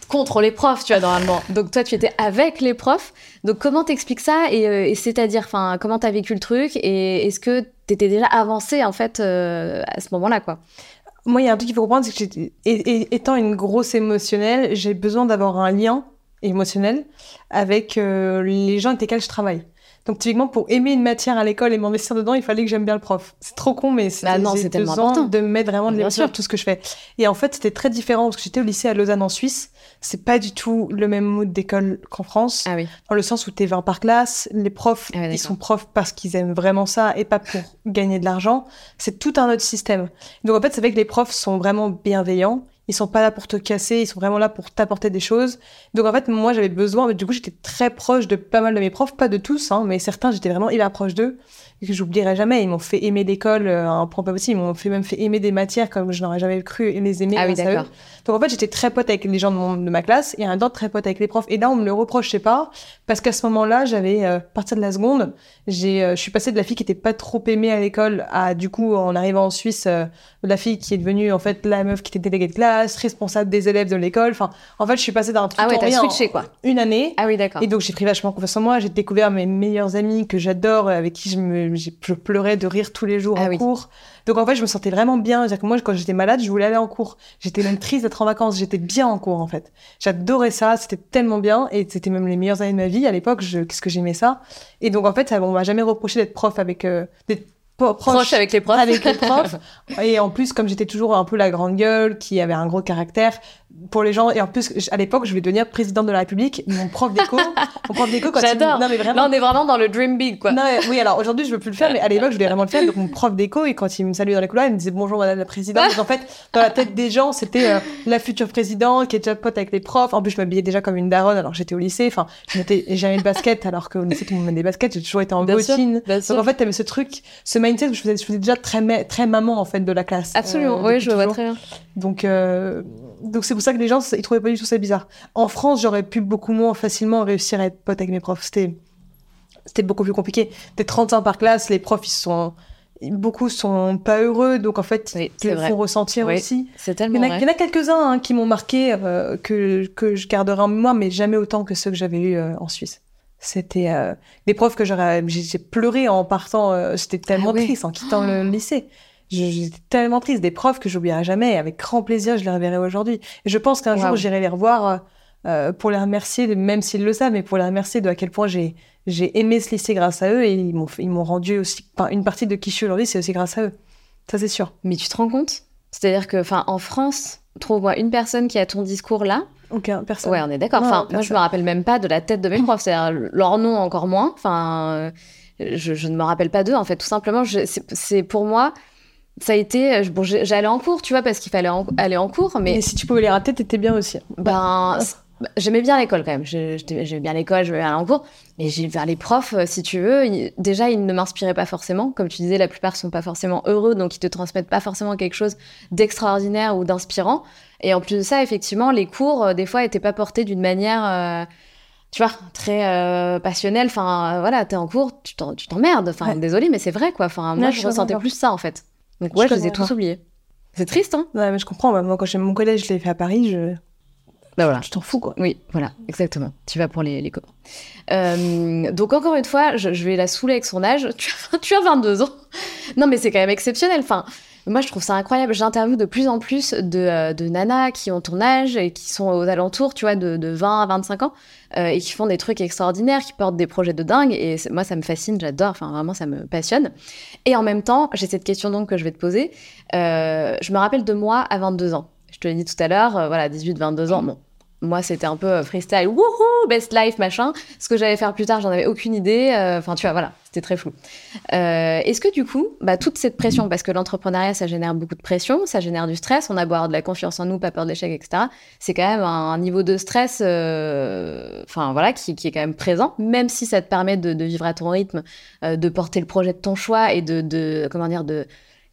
contre les profs, tu vois, normalement. Donc toi, tu étais avec les profs. Donc comment t'expliques ça et, c'est-à-dire, enfin, comment t'as vécu le truc et est-ce que t'étais déjà avancé en fait à ce moment-là, quoi? Moi, il y a un truc qu'il faut comprendre, c'est que étant une grosse émotionnelle, j'ai besoin d'avoir un lien émotionnel avec euh, les gens avec lesquels je travaille. Donc typiquement pour aimer une matière à l'école et m'investir dedans, il fallait que j'aime bien le prof. C'est trop con, mais c'est bah important de mettre vraiment de l'émotion sur tout ce que je fais. Et en fait, c'était très différent parce que j'étais au lycée à Lausanne en Suisse. C'est pas du tout le même mood d'école qu'en France. Ah oui. Dans le sens où t'es 20 par classe, les profs, ah ils sont profs parce qu'ils aiment vraiment ça et pas pour gagner de l'argent. C'est tout un autre système. Donc en fait, c'est vrai que les profs sont vraiment bienveillants ils sont pas là pour te casser, ils sont vraiment là pour t'apporter des choses. Donc en fait, moi j'avais besoin, du coup j'étais très proche de pas mal de mes profs, pas de tous, hein, mais certains j'étais vraiment hyper proche d'eux que j'oublierai jamais. Ils m'ont fait aimer l'école euh, un point pas possible. Ils m'ont fait même fait aimer des matières comme je n'aurais jamais cru les aimer. Ah oui, d'accord. Donc en fait, j'étais très pote avec les gens de, mon, de ma classe et un autre très pote avec les profs. Et là, on me le reprochait pas parce qu'à ce moment-là, j'avais, euh, à partir de la seconde, j'ai, euh, je suis passée de la fille qui était pas trop aimée à l'école à, du coup, en arrivant en Suisse, la fille qui est devenue, en fait, la meuf qui était déléguée de classe, responsable des élèves de l'école. Enfin, en fait, je suis passée d'un truc ah ouais, t'as switché, quoi. une année. Ah oui, d'accord. Et donc, j'ai pris vachement confiance en moi. J'ai découvert mes meilleurs amis que j'adore, avec qui je me, je pleurais de rire tous les jours ah en cours. Donc en fait, je me sentais vraiment bien. Que moi, quand j'étais malade, je voulais aller en cours. J'étais même triste d'être en vacances. J'étais bien en cours en fait. J'adorais ça. C'était tellement bien et c'était même les meilleures années de ma vie à l'époque. Qu'est-ce que j'aimais ça? Et donc en fait, ça, on m'a jamais reproché d'être prof avec euh, proche, avec les profs. Avec les profs. et en plus, comme j'étais toujours un peu la grande gueule, qui avait un gros caractère, pour les gens, et en plus, à l'époque, je voulais devenir présidente de la République. Mon prof d'éco, mon prof d'éco, quand J'adore. Non, mais vraiment. Là, on est vraiment dans le dream big, quoi. Non, oui, alors aujourd'hui, je veux plus le faire, mais à l'époque, je voulais vraiment le faire. Donc, mon prof d'éco, et quand il me saluait dans les couloirs, il me disait bonjour, madame la présidente. en fait, dans la tête des gens, c'était euh, la future présidente qui est déjà pote avec les profs. En plus, je m'habillais déjà comme une daronne alors j'étais au lycée. Enfin, je n'étais jamais de basket, alors qu'au lycée, tout le monde met des baskets. J'ai toujours été en bottine. Donc, en fait, t'avais ce truc, ce mindset je faisais, je faisais déjà très, très maman, en fait, de la classe. Absolument, euh, oui, je vois très bien. Donc, euh, donc c'est pour ça que les gens, ils trouvaient pas du tout ça bizarre. En France, j'aurais pu beaucoup moins facilement réussir à être pote avec mes profs. C'était, c'était beaucoup plus compliqué. T'es 35 par classe, les profs, ils sont, beaucoup sont pas heureux, donc en fait, ils te font ressentir aussi. C'est tellement il y en a, quelques-uns hein, qui m'ont marqué, euh, que, que je garderai en mémoire, mais jamais autant que ceux que j'avais eu euh, en Suisse. C'était euh, des profs que j'aurais, j'ai pleuré en partant. C'était tellement ah triste en quittant le lycée. J'étais tellement triste. Des profs que j'oublierai jamais. Avec grand plaisir, je les reverrai aujourd'hui. Et je pense qu'un jour, j'irai les revoir euh, euh, pour les remercier, même s'ils le savent, mais pour les remercier de à quel point j'ai j'ai aimé ce lycée grâce à eux et ils m'ont ils m'ont rendu aussi une partie de qui je suis aujourd'hui, c'est aussi grâce à eux. Ça c'est sûr. Mais tu te rends compte? C'est-à-dire que, enfin, en France, trouve-moi une personne qui a ton discours là. Aucun, personne. Ouais, on est d'accord. Enfin, moi, je me rappelle même pas de la tête de mes profs. C'est-à-dire leur nom encore moins. Enfin, je, je, ne me rappelle pas d'eux. En fait, tout simplement, c'est pour moi ça a été bon j'allais en cours tu vois parce qu'il fallait aller en cours mais... si tu pouvais les rater t'étais bien aussi ben j'aimais bien l'école quand même j'aimais bien l'école je vais aller en cours mais j'ai vers les profs euh, si tu veux déjà ils ne m'inspiraient pas forcément comme tu disais la plupart sont pas forcément heureux donc ils te transmettent pas forcément quelque chose d'extraordinaire ou d'inspirant et en plus de ça effectivement les cours euh, des fois étaient pas portés d'une manière euh, tu vois, très passionnelle. Enfin, voilà, t'es en cours, tu t'emmerdes. Enfin, désolé, mais c'est vrai, quoi. Enfin, moi, je ressentais plus ça, en fait. Donc ouais, je, les ai tous oubliés. C'est triste, hein Ouais, mais je comprends. Bah, moi, quand j'ai mon collège, je l'ai fait à Paris, je... Bah voilà. Je t'en fous, quoi. Oui, voilà, exactement. Tu vas pour les, les copains. Euh, donc, encore une fois, je, vais la saouler avec son âge. Tu as, tu as 22 ans. Non, mais c'est quand même exceptionnel. Enfin, moi, je trouve ça incroyable. J'interviewe de plus en plus de, euh, de, nanas qui ont ton âge et qui sont aux alentours, tu vois, de, de 20 à 25 ans euh, et qui font des trucs extraordinaires, qui portent des projets de dingue. Et moi, ça me fascine, j'adore. Enfin, vraiment, ça me passionne. Et en même temps, j'ai cette question donc que je vais te poser. Euh, je me rappelle de moi à 22 ans. Je te l'ai dit tout à l'heure, voilà, 18, 22 ans. Bon, moi, c'était un peu euh, freestyle, wouhou, best life, machin. Ce que j'allais faire plus tard, j'en avais aucune idée. Euh, enfin, tu vois, voilà, c'était très flou. Euh, est-ce que du coup, bah, toute cette pression, parce que l'entrepreneuriat, ça génère beaucoup de pression, ça génère du stress, on a beau avoir de la confiance en nous, pas peur de l'échec, etc. C'est quand même un, niveau de stress, enfin voilà, qui, est quand même présent, même si ça te permet de, vivre à ton rythme, de porter le projet de ton choix et de, de comment dire, de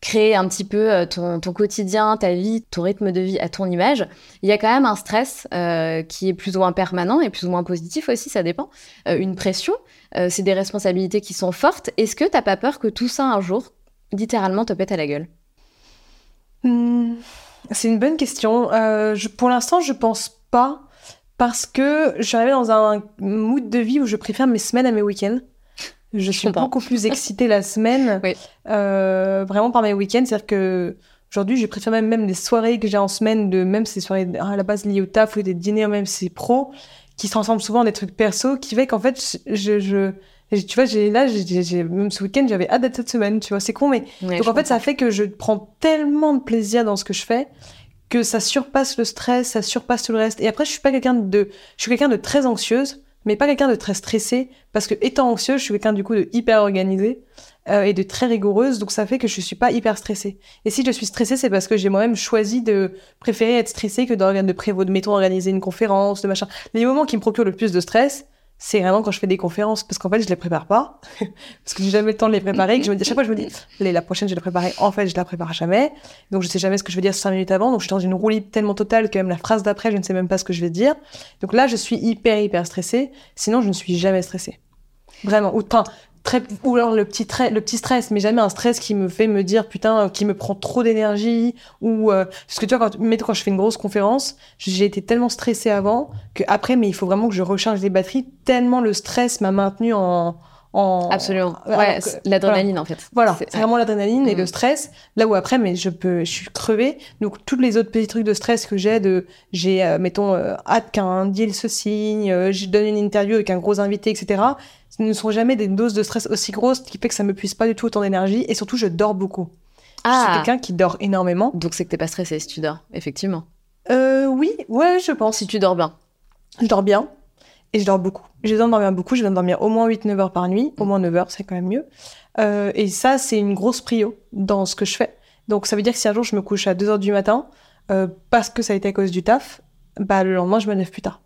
créer un petit peu euh, ton, ton, quotidien, ta vie, ton rythme de vie à ton image, il y a quand même un stress euh, qui est plus ou moins permanent et plus ou moins positif aussi, ça dépend. Euh, une pression, c'est des responsabilités qui sont fortes. Est-ce que t'as pas peur que tout ça un jour, littéralement, te pète à la gueule? Hmm, C'est une bonne question. Pour l'instant, je pense pas parce que je suis arrivée dans un mood de vie où je préfère mes semaines à mes week-ends. Je suis beaucoup plus excitée la semaine, euh, vraiment par mes week-ends. C'est-à-dire que aujourd'hui, je préfère même, même les soirées que j'ai en semaine, de même ces soirées à la base liées au taf ou des dîners, même ces pros, qui se transforment souvent en des trucs perso, qui fait qu'en fait, je, je, tu vois, j'ai là, j'ai, même ce week-end, j'avais hâte d'être cette semaine, tu vois, c'est con, mais donc en fait, ça fait que je prends tellement de plaisir dans ce que je fais que ça surpasse le stress, ça surpasse tout le reste. Et après, je suis pas quelqu'un de, je suis quelqu'un de très anxieuse mais pas quelqu'un de très stressé, parce que étant anxieuse, je suis quelqu'un du coup de hyper organisé euh, et de très rigoureuse, donc ça fait que je suis pas hyper stressée. Et si je suis stressée, c'est parce que j'ai moi-même choisi de préférer être stressée que de, de de mettons une conférence, de machin. Les moments qui me procurent le plus de stress, c'est vraiment quand je fais des conférences, parce qu'en fait, je les prépare pas, parce que j'ai jamais le temps de les préparer, que je me dis, à chaque fois, je me dis, la prochaine, je vais la préparer, en fait, je la prépare jamais, donc je sais jamais ce que je vais dire cinq minutes avant, donc je suis dans une roue tellement totale que même la phrase d'après, je ne sais même pas ce que je vais dire. Donc là, je suis hyper, hyper stressée, sinon, je ne suis jamais stressée. Vraiment. Ou, très ou alors le petit le petit stress mais jamais un stress qui me fait me dire putain qui me prend trop d'énergie ou euh, parce que tu vois quand quand je fais une grosse conférence j'ai été tellement stressée avant que après mais il faut vraiment que je recharge les batteries tellement le stress m'a maintenu en en... Absolument. Ouais, l'adrénaline en fait. Voilà, c'est vraiment l'adrénaline et le mm. stress. Là où après, mais je peux, je suis crevée. Donc tous les autres petits trucs de stress que j'ai, de, j'ai, euh, mettons, euh, hâte qu'un deal se signe, je donne une interview avec un gros invité, etc ce ne sont jamais des doses de stress aussi grosses qui fait que ça me puise pas du tout autant d'énergie et surtout je dors beaucoup. Ah. Je suis ah. quelqu'un qui dort énormément. Donc c'est que t'es pas stressé si tu dors, effectivement. Euh, oui, ouais, je pense. Si tu dors bien. Je dors bien et je dors beaucoup. J'ai besoin de dormir beaucoup, je viens de dormir au moins 8-9 heures par nuit, au moins 9 heures, c'est quand même mieux. Euh, et ça, c'est une grosse prio dans ce que je fais. Donc ça veut dire que si un jour je me couche à 2 heures du matin, euh, parce que ça a été à cause du taf, bah le lendemain je me lève plus tard.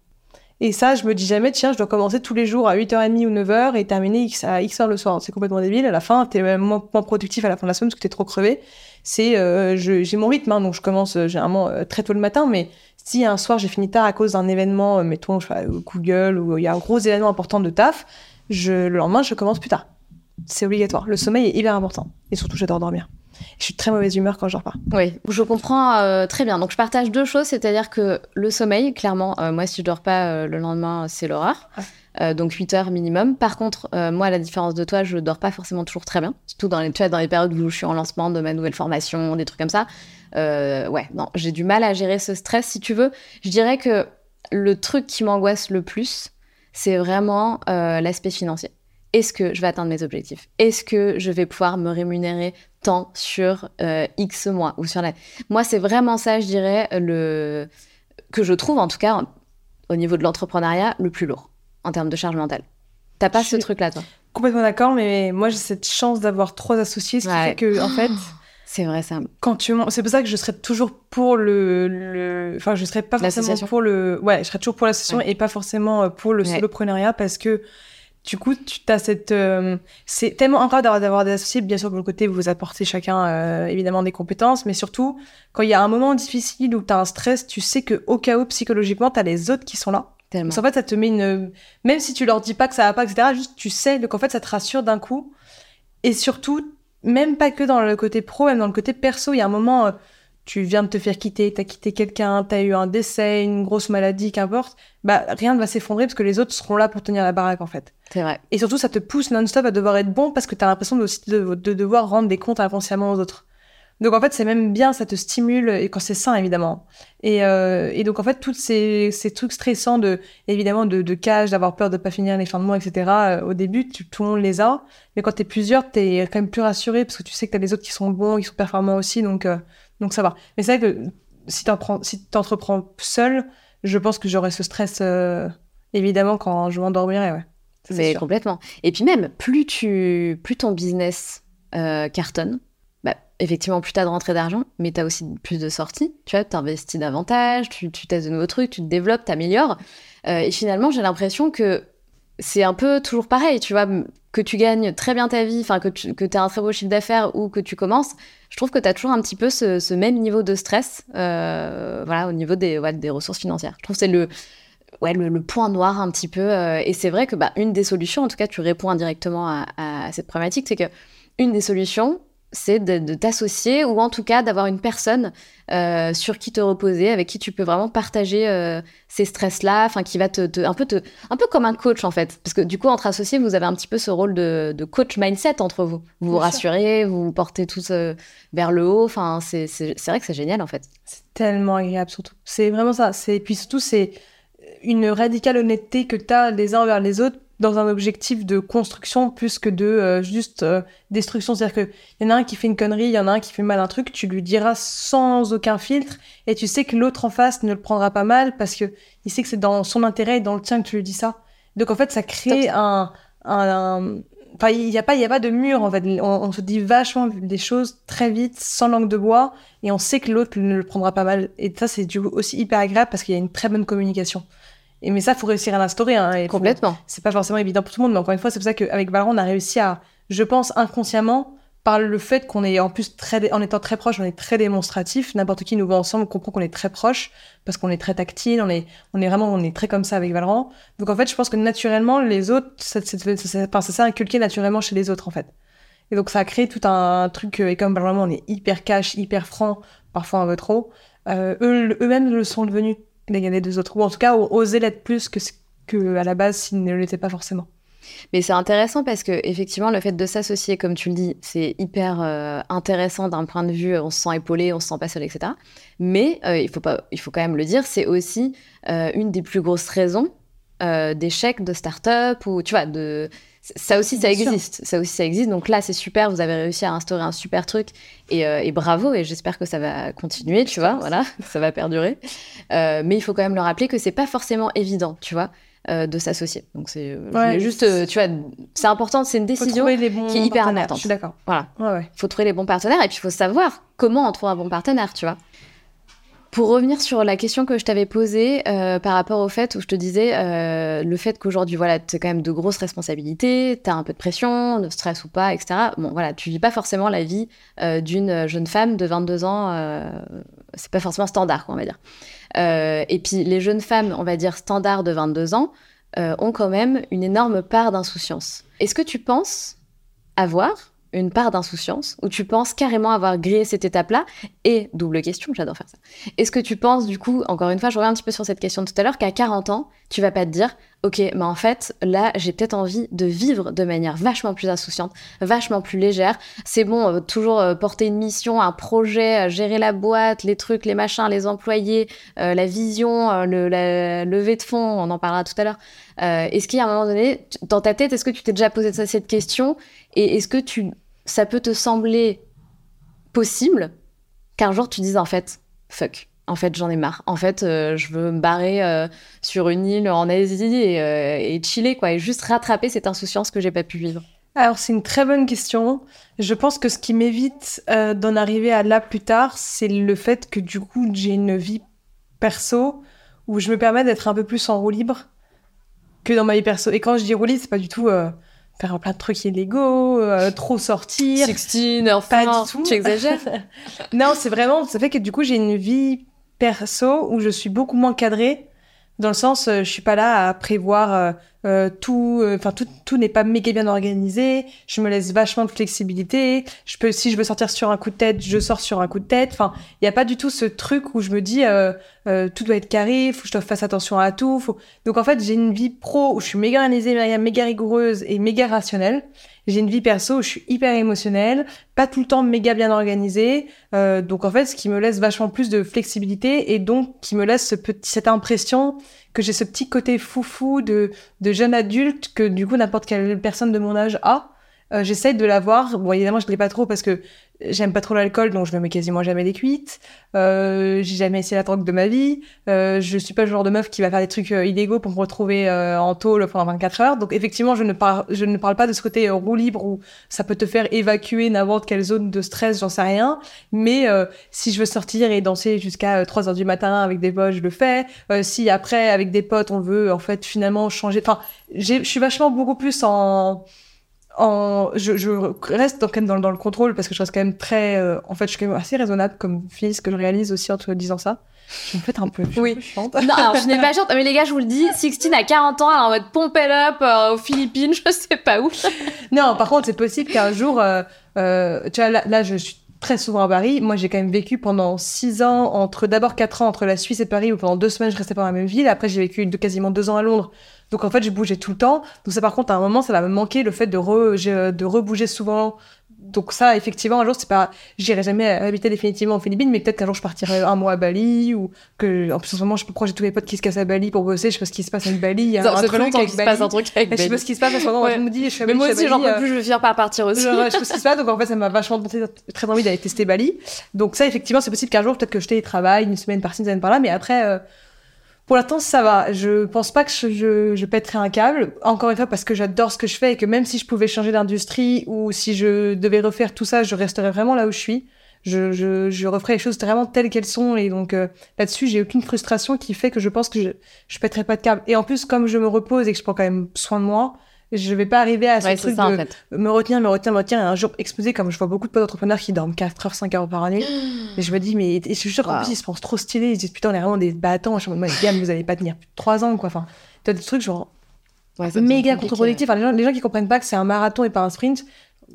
Et ça, je me dis jamais, tiens, je dois commencer tous les jours à 8h30 ou 9h et terminer X à X heures le soir. C'est complètement débile. À la fin, t'es même moins, productif à la fin de la semaine parce que t'es trop crevé. C'est, euh, j'ai mon rythme, hein, donc je commence euh, généralement euh, très tôt le matin, mais si un soir j'ai fini tard à cause d'un événement, mettons, Google, ou il y a un gros événement important de taf, je, le lendemain, je commence plus tard. C'est obligatoire. Le sommeil est hyper important. Et surtout, j'adore dormir. Je suis de très mauvaise humeur quand je dors pas. Oui, je comprends euh, très bien. Donc je partage deux choses, c'est-à-dire que le sommeil, clairement, euh, moi si je dors pas euh, le lendemain, c'est l'horreur. donc 8 heures minimum. Par contre, moi, à la différence de toi, je dors pas forcément toujours très bien. Surtout dans les, tu dans les périodes où je suis en lancement de ma nouvelle formation, des trucs comme ça. ouais, non, j'ai du mal à gérer ce stress. Si tu veux, je dirais que le truc qui m'angoisse le plus, c'est vraiment l'aspect financier est-ce que je vais atteindre mes objectifs? Est-ce que je vais pouvoir me rémunérer sur euh, X mois ou sur la... Moi, c'est vraiment ça, je dirais, le... que je trouve, en tout cas, au niveau de l'entrepreneuriat, le plus lourd en termes de charge mentale. T'as pas ce truc-là, toi? Complètement d'accord, mais moi, j'ai cette chance d'avoir trois associés, ce qui fait que, en fait... C'est vrai ça. Quand tu c'est pour ça que je serais toujours pour le, enfin je serais pas forcément pour le, ouais, je serais toujours pour l'association et pas forcément euh, pour le soloprenariat parce que du coup, tu as cette. Euh, c'est tellement incroyable d'avoir des associés. Bien sûr, de le côté, vous vous apportez chacun euh, évidemment des compétences, mais surtout, quand il y a un moment difficile où tu as un stress, tu sais que au cas où, psychologiquement, tu as les autres qui sont là. Tellement. en fait, ça te met une. Même si tu leur dis pas que ça va pas, etc., juste tu sais, donc en fait, ça te rassure d'un coup. Et surtout, même pas que dans le côté pro, même dans le côté perso, il y a un moment. Euh, tu viens de te faire quitter, t'as quitté quelqu'un, t'as eu un décès, une grosse maladie, qu'importe, bah rien ne va s'effondrer parce que les autres seront là pour tenir la baraque en fait. C'est vrai. Et surtout, ça te pousse non-stop à devoir être bon parce que t'as l'impression aussi de, devoir rendre des comptes inconsciemment aux autres. Donc en fait, c'est même bien, ça te stimule et quand c'est sain évidemment. Et, euh, et donc en fait, tous ces, ces trucs stressants de évidemment de, de cage, d'avoir peur de pas finir les fins de mois, etc. Euh, au début, tu, tout le monde les a, mais quand t'es plusieurs, t'es quand même plus rassuré parce que tu sais que t'as les autres qui sont bons, qui sont performants aussi, donc euh, donc ça va. Mais c'est vrai que si tu si entreprends seul, je pense que j'aurais ce stress euh, évidemment quand je m'endormirais. Ouais. Mais complètement. Et puis même, plus, tu, plus ton business euh, cartonne, bah, effectivement, plus tu as de rentrée d'argent, mais tu as aussi plus de sorties. Tu vois, tu investis davantage, tu, tu testes de nouveaux trucs, tu te développes, tu améliores. Euh, et finalement, j'ai l'impression que c'est un peu toujours pareil, tu vois, que tu gagnes très bien ta vie, enfin que tu que as un très beau chiffre d'affaires ou que tu commences, je trouve que tu as toujours un petit peu ce, même niveau de stress euh, voilà, au niveau des, des ressources financières. Je trouve que c'est le, ouais, le, point noir un petit peu. Euh, et c'est vrai que bah, une des solutions, en tout cas tu réponds indirectement à cette problématique, c'est que une des solutions, c'est de, t'associer ou en tout cas d'avoir une personne euh, sur qui te reposer, avec qui tu peux vraiment partager euh, ces stress-là, enfin qui va te, un peu te, un peu comme un coach en fait, parce que du coup entre associés vous avez un petit peu ce rôle de, coach mindset entre vous, vous vous rassurez, vous vous portez tous euh, vers le haut, enfin c'est vrai que c'est génial en fait. C'est tellement agréable surtout, c'est vraiment ça, c'est puis surtout c'est une radicale honnêteté que tu as les uns envers les autres dans un objectif de construction plus que de euh, juste euh, destruction. C'est-à-dire qu'il y en a un qui fait une connerie, il y en a un qui fait mal un truc, tu lui diras sans aucun filtre et tu sais que l'autre en face ne le prendra pas mal parce que il sait que c'est dans son intérêt et dans le tien que tu lui dis ça. Donc en fait, ça crée un, un, Enfin, il n'y a, pas, il y a pas de mur, en fait. On, se dit vachement des choses très vite, sans langue de bois, et on sait que l'autre ne le prendra pas mal. Et ça, c'est du coup aussi hyper agréable parce qu'il y a une très bonne communication. Et mais ça, faut réussir à l'instaurer. Hein, Complètement. C'est pas forcément évident pour tout le monde, mais encore une fois, c'est pour ça qu'avec Valorant, on a réussi à, je pense, inconsciemment, par le fait qu'on est en plus très, en étant très proche, on est très démonstratif. N'importe qui nous voit ensemble, on comprend qu'on est très proche parce qu'on est très tactile, on est, on est vraiment, on est très comme ça avec Valorant. Donc en fait, je pense que naturellement, les autres, ça, s'est inculqué naturellement chez les autres en fait. Et donc ça a créé tout un, truc, et comme vraiment on est hyper cash, hyper franc, parfois un peu trop, euh, eux, eux-mêmes le sont devenus les deux autres. Ou en tout cas, oser l'être plus que, que à la base s'ils ne l'étaient pas forcément. Mais c'est intéressant parce que effectivement, le fait de s'associer, comme tu le dis, c'est hyper euh, intéressant d'un point de vue, on se sent épaulé, on se sent pas seul, etc. Mais euh, il faut pas, il faut quand même le dire, c'est aussi euh, une des plus grosses raisons d'échec de start-up ou tu vois de ça aussi, ça existe. Ça aussi, ça existe. Donc là, c'est super. Vous avez réussi à instaurer un super truc. Et, euh, bravo. Et j'espère que ça va continuer, tu vois. Voilà, ça va perdurer. Euh, mais il faut quand même le rappeler que c'est pas forcément évident, tu vois, euh, de s'associer. Donc c'est juste, tu vois, c'est important. C'est une décision qui est hyper importante. Je suis d'accord. Voilà. Il faut trouver les bons partenaires. Et puis, il faut savoir comment on trouve un bon partenaire, tu vois. Pour revenir sur la question que je t'avais posée euh, par rapport au fait où je te disais euh, le fait qu'aujourd'hui, voilà, tu as quand même de grosses responsabilités, tu as un peu de pression, de stress ou pas, etc. Bon, voilà, tu vis pas forcément la vie euh, d'une jeune femme de 22 ans, c'est pas forcément standard, quoi, on va dire. et puis, les jeunes femmes, on va dire standard de 22 ans, ont quand même une énorme part d'insouciance. Est-ce que tu penses avoir une part d'insouciance où tu penses carrément avoir grillé cette étape-là Et, double question, j'adore faire ça. Est-ce que tu penses, du coup, encore une fois, je reviens un petit peu sur cette question tout à l'heure, qu'à 40 ans, tu vas pas te dire, ok, mais en fait, là, j'ai peut-être envie de vivre de manière vachement plus insouciante, vachement plus légère. C'est bon, euh, toujours euh, porter une mission, un projet, euh, gérer la boîte, les trucs, les machins, les employés, la vision, le, la levée de fonds, on en parlera tout à l'heure. est-ce qu'il y un moment donné, dans ta tête, est-ce que tu t'es déjà posé cette question et est-ce que tu ça peut te sembler possible qu'un jour tu dises en fait, fuck, en fait j'en ai marre. En fait, euh, je veux me barrer euh, sur une île en Asie euh, et, chiller, quoi, et juste rattraper cette insouciance que j'ai pas pu vivre. Alors c'est une très bonne question. Je pense que ce qui m'évite d'en arriver à là plus tard, c'est le fait que du coup j'ai une vie perso où je me permets d'être un peu plus en roue libre que dans ma vie perso. Et quand je dis roue libre, c'est pas du tout faire plein de trucs illégaux, euh, trop sortir. 16, enfin, pas du tout. Tu exagères. non, c'est vraiment, ça fait que du coup, j'ai une vie perso où je suis beaucoup moins cadrée dans le sens, euh, je suis pas là à prévoir euh, tout, euh, enfin tout, tout n'est pas méga bien organisé. Je me laisse vachement de flexibilité. Je peux, si je veux sortir sur un coup de tête, je sors sur un coup de tête. Enfin, il n'y a pas du tout ce truc où je me dis euh, tout doit être carré, faut que je fasse attention à tout. Faut... Donc en fait, j'ai une vie pro où je suis méga organisée, méga rigoureuse et méga rationnelle. J'ai une vie perso je suis hyper émotionnelle, pas tout le temps méga bien organisée. Euh, donc en fait, ce qui me laisse vachement plus de flexibilité et donc qui me laisse ce petit, cette impression que j'ai ce petit côté foufou de, de jeune adulte que du coup n'importe quelle personne de mon âge a. Euh, J'essaie de l'avoir. Bon, évidemment, je ne l'ai pas trop parce que J'aime pas trop l'alcool, donc je ne mets quasiment jamais des cuites. Euh, j'ai jamais essayé la drogue de ma vie. Euh, je suis pas le genre de meuf qui va faire des trucs euh, illégaux pour me retrouver euh, en tôle pendant 24 heures. Donc effectivement, je ne parle, je ne parle pas de ce côté roue libre où ça peut te faire évacuer n'importe quelle zone de stress, j'en sais rien. Mais si je veux sortir et danser jusqu'à 3 heures du matin avec des potes, je le fais. si après, avec des potes, on veut en fait finalement changer. Enfin, je suis vachement beaucoup plus en en, je, je reste quand même dans, dans le contrôle parce que je reste quand même très, euh, en fait, je suis quand même assez raisonnable comme fille, ce que je réalise aussi en te disant ça. Je me fais un peu, je Oui. un peu chiante. Non, alors je n'ai pas chante, mais les gars, je vous le dis, Sixtine a 40 ans, elle est en mode pump it up euh, aux Philippines, je sais pas où. Non, par contre, c'est possible qu'un jour, euh, tu vois, là, là, je suis très souvent à Paris. Moi, j'ai quand même vécu pendant six ans, entre d'abord quatre ans entre la Suisse et Paris, où pendant deux semaines, je restais pas dans la même ville. Après, j'ai vécu de, quasiment deux ans à Londres. Donc, en fait, je bougeais tout le temps. Donc, ça, par contre, à un moment, ça va me manquer le fait de, re, j'ai- de rebouger souvent. Donc, ça, effectivement, un jour, c'est pas, j'irai jamais habiter définitivement aux Philippines, mais peut-être qu'un jour, je partirai un mois à Bali, ou que, en plus, en ce moment, je crois que j'ai tous mes potes qui se cassent à Bali pour bosser. Je sais pas ce qui se passe avec Bali. Il y a Ça un truc avec se passe Bali. un truc avec Je sais pas Bali. ce qui se passe en ce moment. Je me dis, je suis Mais Bali, moi aussi, j'en Bali, peux euh, plus, je vais finir par partir aussi. je, je sais pas ce qui se passe, donc en fait, ça m'a vachement tenté, très envie d'aller tester Bali. Donc ça, effectivement, c'est possible qu'un jour, peut-être que je télétravaille, une semaine par-ci, une semaine par-là, mais après, euh, pour l'instant, ça va. Je pense pas que je, je, pèterai un câble. Encore une fois, parce que j'adore ce que je fais et que même si je pouvais changer d'industrie ou si je devais refaire tout ça, je resterais vraiment là où je suis. Je, je, je referais les choses vraiment telles qu'elles sont et donc euh, là-dessus j'ai aucune frustration qui fait que je pense que je, je pèterai pas de câble et en plus comme je me repose et que je prends quand même soin de moi je vais pas arriver à ce Ouais, truc ça, de en fait. me retenir, me retenir, me retenir, et un jour exploser, comme je vois beaucoup de potes d'entrepreneurs qui dorment 4 heures, 5 heures par année. et je me dis, mais et je suis sûre qu'en plus, ils se pensent trop stylés. Ils se disent, putain, on est vraiment des battants. Je suis en mode, mais vous allez pas tenir plus de 3 ans, quoi. Enfin, t'as des trucs genre Ouais, méga contre-productifs. Enfin, les, gens, les gens qui comprennent pas que c'est un marathon et pas un sprint,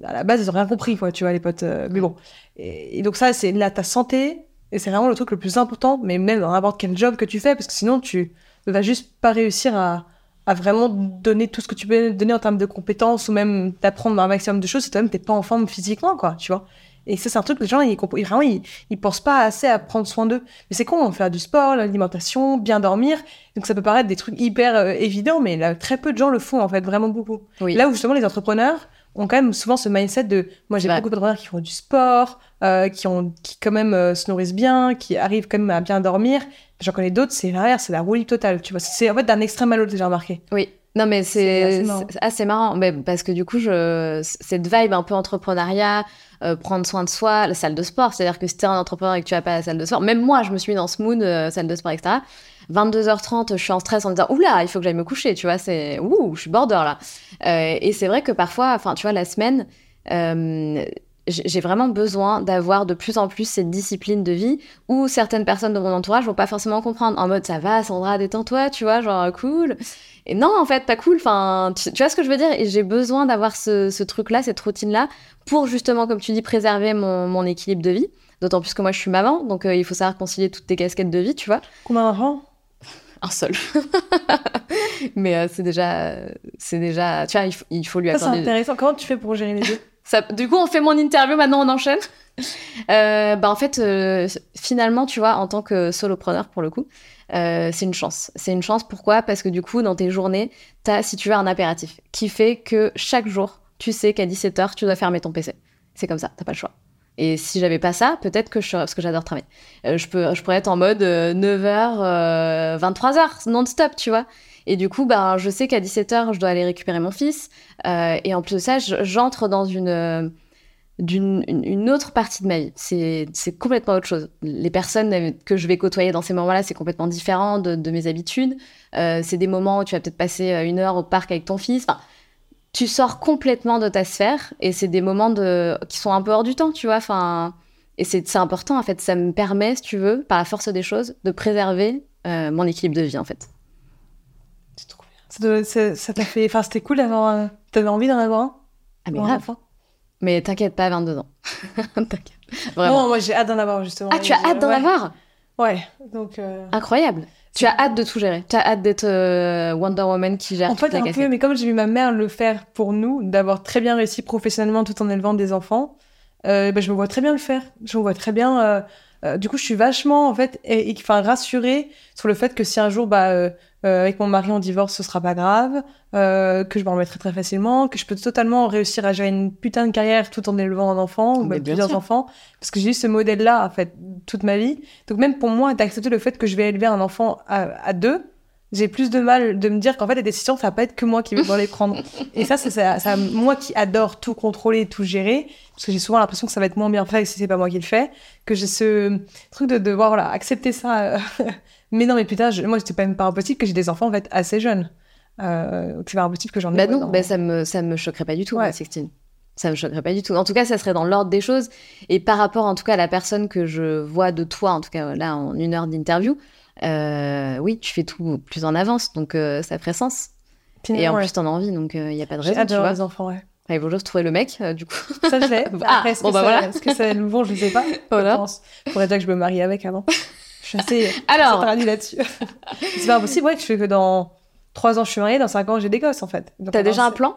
à la base, ils ont rien compris, quoi, tu vois, les potes. euh, mais bon. Et, et donc, ça, c'est là, ta santé, et c'est vraiment le truc le plus important, mais même dans n'importe quel job que tu fais, parce que sinon, tu ne vas juste pas réussir à, à vraiment donner tout ce que tu peux donner en termes de compétences ou même d'apprendre un maximum de choses si toi-même t'es pas en forme physiquement, quoi, tu vois. Et ça, c'est un truc que les gens, ils, ils- vraiment, ils, ils pensent pas assez à prendre soin d'eux. Mais c'est con, faire du sport, l'alimentation, bien dormir. Donc ça peut paraître des trucs hyper euh, évidents, mais là, très peu de gens le font, en fait, vraiment beaucoup. Oui. Là où justement les entrepreneurs ont quand même souvent ce mindset de moi j'ai Ouais. beaucoup d'entrepreneurs qui font du sport, euh, qui ont qui quand même euh, se nourrissent bien, qui arrivent quand même à bien dormir. J'en connais d'autres, c'est l'inverse, c'est la roue libre totale, tu vois. C'est en fait d'un extrême à l'autre, j'ai remarqué. Oui. Non, mais C'est assez marrant. Mais parce que du coup, je, cette vibe un peu entrepreneuriat, euh, prendre soin de soi, la salle de sport, c'est-à-dire que si t'es un entrepreneur et que tu vas pas à la salle de sport, même moi, je me suis mis dans ce mood, euh, salle de sport, etc. 22h30, je suis en stress en me disant, oula, il faut que j'aille me coucher, tu vois, c'est, ouh, je suis border là. Euh, et c'est vrai que parfois, enfin, tu vois, la semaine, j'ai vraiment besoin d'avoir de plus en plus cette discipline de vie où certaines personnes de mon entourage vont pas forcément comprendre. En mode ça va Sandra détends-toi tu vois genre cool. Et non en fait pas cool. Enfin tu, tu vois ce que je veux dire? Et j'ai besoin d'avoir ce, ce truc là cette routine là pour justement comme tu dis préserver mon, mon équilibre de vie. D'autant plus que moi je suis maman donc euh, il faut savoir concilier toutes tes casquettes de vie tu vois. Combien d'enfants? Un seul. Mais euh, c'est déjà c'est déjà tu vois il faut, il faut lui Ça, c'est accorder intéressant. Comment tu fais pour gérer les deux? Ça, du coup, on fait mon interview, maintenant on enchaîne. Euh, bah en fait, euh, finalement, tu vois, en tant que solopreneur, pour le coup, euh, c'est une chance. C'est une chance, pourquoi? Parce que du coup, dans tes journées, t'as, si tu veux, un impératif qui fait que chaque jour, tu sais qu'à 17h, tu dois fermer ton PC. C'est comme ça, t'as pas le choix. Et si j'avais pas ça, peut-être que je serais, parce que j'adore travailler, je, peux, je pourrais être en mode euh, 9h, 23h, non-stop, tu vois. Et du coup, ben, je sais qu'à 17h, je dois aller récupérer mon fils. Euh, et en plus de ça, je- j'entre dans une, euh, d'une, une, autre partie de ma vie. C'est, complètement autre chose. Les personnes euh, que je vais côtoyer dans ces moments-là, c'est complètement différent de, mes habitudes. C'est des moments où tu vas peut-être passer une heure au parc avec ton fils. Enfin, tu sors complètement de ta sphère et c'est des moments qui sont un peu hors du temps, tu vois. Enfin, et c'est, important, en fait. Ça me permet, si tu veux, par la force des choses, de préserver mon équilibre de vie, en fait. Ça t'a fait. Enfin, c'était cool d'avoir. un- T'avais envie d'en avoir un Ah, mais un grave. Mais t'inquiète pas, 22 ans. t'inquiète. Vraiment. Non, moi j'ai hâte d'en avoir justement. ah, tu as hâte d'en ouais. avoir? Ouais. Donc. euh, Incroyable. Tu as hâte de tout gérer. Tu as hâte d'être euh, Wonder Woman qui gère En toute fait, la un peu, mais comme j'ai vu ma mère le faire pour nous, d'avoir très bien réussi professionnellement tout en élevant des enfants, euh, ben, je me vois très bien le faire. Je me vois très bien. Euh, du coup, je suis vachement, en fait, et, et- enfin, rassurée sur le fait que si un jour, bah, euh, euh, avec mon mari, on divorce, ce sera pas grave, euh, que je m'en remettrai très facilement, que je peux totalement réussir à gérer une putain de carrière tout en élevant un enfant, ou même plusieurs sûr. enfants, parce que j'ai eu ce modèle-là, en fait, toute ma vie. Donc, même pour moi, d'accepter le fait que je vais élever un enfant à, à deux, j'ai plus de mal de me dire qu'en fait les décisions ça va pas être que moi qui vais devoir les prendre et ça c'est ça, ça- moi qui adore tout contrôler tout gérer parce que j'ai souvent l'impression que ça va être moins bien fait si c'est pas moi qui le fais que j'ai ce truc de devoir voilà accepter ça euh, mais non mais putain je- moi c'était pas même pas impossible que j'ai des enfants en fait assez jeunes Euh, c'est pas impossible que j'en ai. Bah non, dans- bah ça me ça me choquerait pas du tout, Ouais. moi, Sixtine. Ça me choquerait pas du tout. En tout cas, ça serait dans l'ordre des choses. Et par rapport, en tout cas, à la personne que je vois de toi, en tout cas là, en une heure d'interview, euh, oui, tu fais tout plus en avance, donc euh, ça ferait sens. Et en ouais. plus, t'en as envie, donc il n'y a pas de J'ai raison, d'avoir vois. des enfants, ouais. Il faut juste trouver le mec, euh, du coup. Ça, je l'ai. Ah, Après, est-ce bon, que, bah ça, voilà. est-ce que ça va être le bon Je sais pas. Voilà. Je pense. Faudrait déjà que je me marie avec avant. Je suis assez Alors, là-dessus. c'est pas impossible, ouais, que je fais que dans 3 ans je suis mariée, dans 5 ans j'ai des gosses en fait. T'as déjà un plan?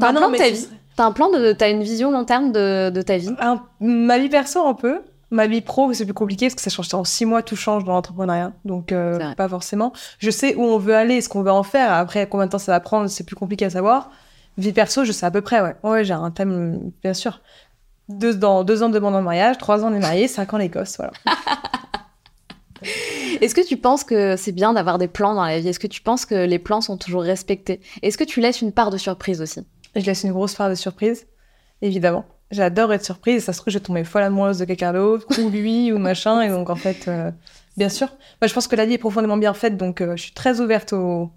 T'as Bah un non, plan de ta vie? T'as un plan de, t'as une vision long terme de, de ta vie? Un- ma vie perso un peu. Ma vie pro, c'est plus compliqué parce que ça change en six mois, tout change dans l'entrepreneuriat. Donc, euh, pas forcément. Je sais où on veut aller, ce qu'on veut en faire. Après, combien de temps ça va prendre, c'est plus compliqué à savoir. Vie perso, je sais à peu près, ouais. Ouais, j'ai un thème, bien sûr. Deux, dans deux ans de demande en mariage, trois ans on est mariés, cinq ans l'Écosse, voilà. Est-ce que tu penses que c'est bien d'avoir des plans dans la vie? Est-ce que tu penses que les plans sont toujours respectés? Est-ce que tu laisses une part de surprise aussi? Je laisse une grosse part de surprise, évidemment. J'adore être surprise ça se trouve, je vais tomber folle amoureuse de quelqu'un d'autre, ou lui, ou machin. Et donc, en fait, euh, bien sûr. Je pense que la vie est profondément bien faite, donc euh, je suis très ouverte au...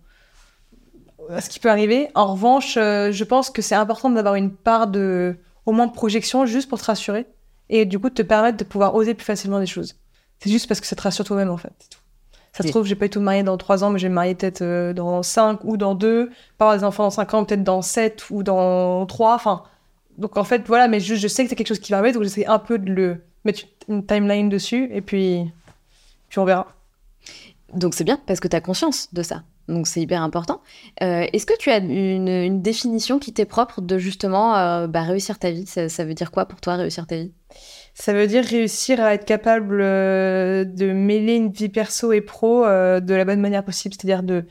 à ce qui peut arriver. En revanche, euh, je pense que c'est important d'avoir une part de, au moins de projection, juste pour te rassurer. Et du coup, de te permettre de pouvoir oser plus facilement des choses. C'est juste parce que ça te rassure toi-même, en fait. Ça se Oui. trouve, j'ai pas me marier dans trois ans, mais je vais me marier peut-être dans cinq ou dans deux. Pas avoir des enfants dans cinq ans, peut-être dans sept ou dans trois. Enfin, donc en fait, voilà, mais je, je sais que c'est quelque chose qui va arriver, donc j'essaie un peu de le mettre une timeline dessus, et puis, puis on verra. Donc c'est bien parce que tu as conscience de ça. Donc c'est hyper important. Euh, Est-ce que tu as une, une définition qui t'est propre de justement euh, bah, réussir ta vie? Ça, ça veut dire quoi pour toi réussir ta vie? Ça veut dire réussir à être capable euh, de mêler une vie perso et pro de la bonne manière possible, c'est-à-dire de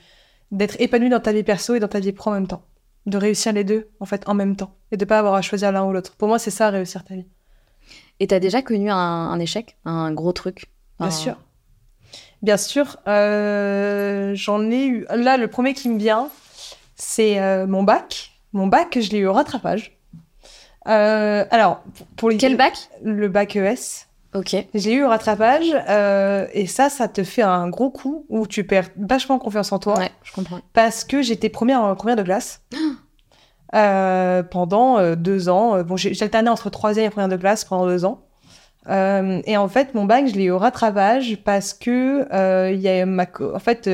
d'être épanoui dans ta vie perso et dans ta vie pro en même temps. De réussir les deux, en fait, en même temps. Et de pas avoir à choisir l'un ou l'autre. Pour moi, c'est ça, réussir ta vie. Et tu as déjà connu un, un échec, un gros truc? Bien sûr. Bien sûr. euh, J'en ai eu. Là, le premier qui me vient, c'est euh, mon bac. Mon bac, je l'ai eu au rattrapage. Euh, alors, pour les... Quel bac? Le bac ES. Ok. J'ai eu au rattrapage. euh, et ça, ça te fait un gros coup où tu perds vachement confiance en toi. Ouais, je comprends. Parce que j'étais première en première de classe. Euh, pendant euh, deux ans. Bon, j'ai alterné entre troisième et première de classe pendant deux ans. Euh, et en fait, mon bac, je l'ai eu au rattrapage parce que il y a ma en fait,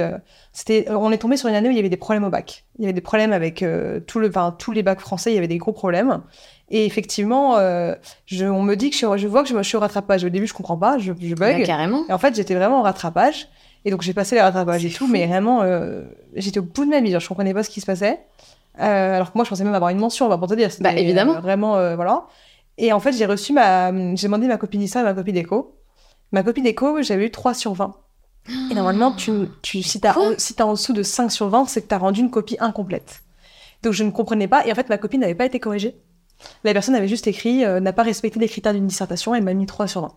c'était, on est tombé sur une année où il y avait des problèmes au bac. Il y avait des problèmes avec tout le, enfin, tous les bacs français. Il y avait des gros problèmes. Et effectivement, euh, je, on me dit que je, au- je vois que je, je suis au rattrapage. Au début, je comprends pas, je, je Bah, bug. carrément. Et en fait, j'étais vraiment en rattrapage. Et donc, j'ai passé les rattrapages et tout, mais vraiment, euh, j'étais au bout de ma vie. Genre, je comprenais pas ce qui se passait. Euh, alors que moi, je pensais même avoir une mention, on va pour te dire. Bah, évidemment. euh, vraiment, euh, voilà. Et en fait, j'ai reçu ma. J'ai demandé ma copie d'histoire et ma copie d'éco. Ma copie d'éco, j'avais eu 3 sur 20. Et normalement, tu, tu, si t'as si en dessous de 5 sur 20, c'est que t'as rendu une copie incomplète. Donc, je ne comprenais pas. Et en fait, ma copie n'avait pas été corrigée. La personne avait juste écrit euh, n'a pas respecté les critères d'une dissertation. Elle m'a mis 3 sur 20.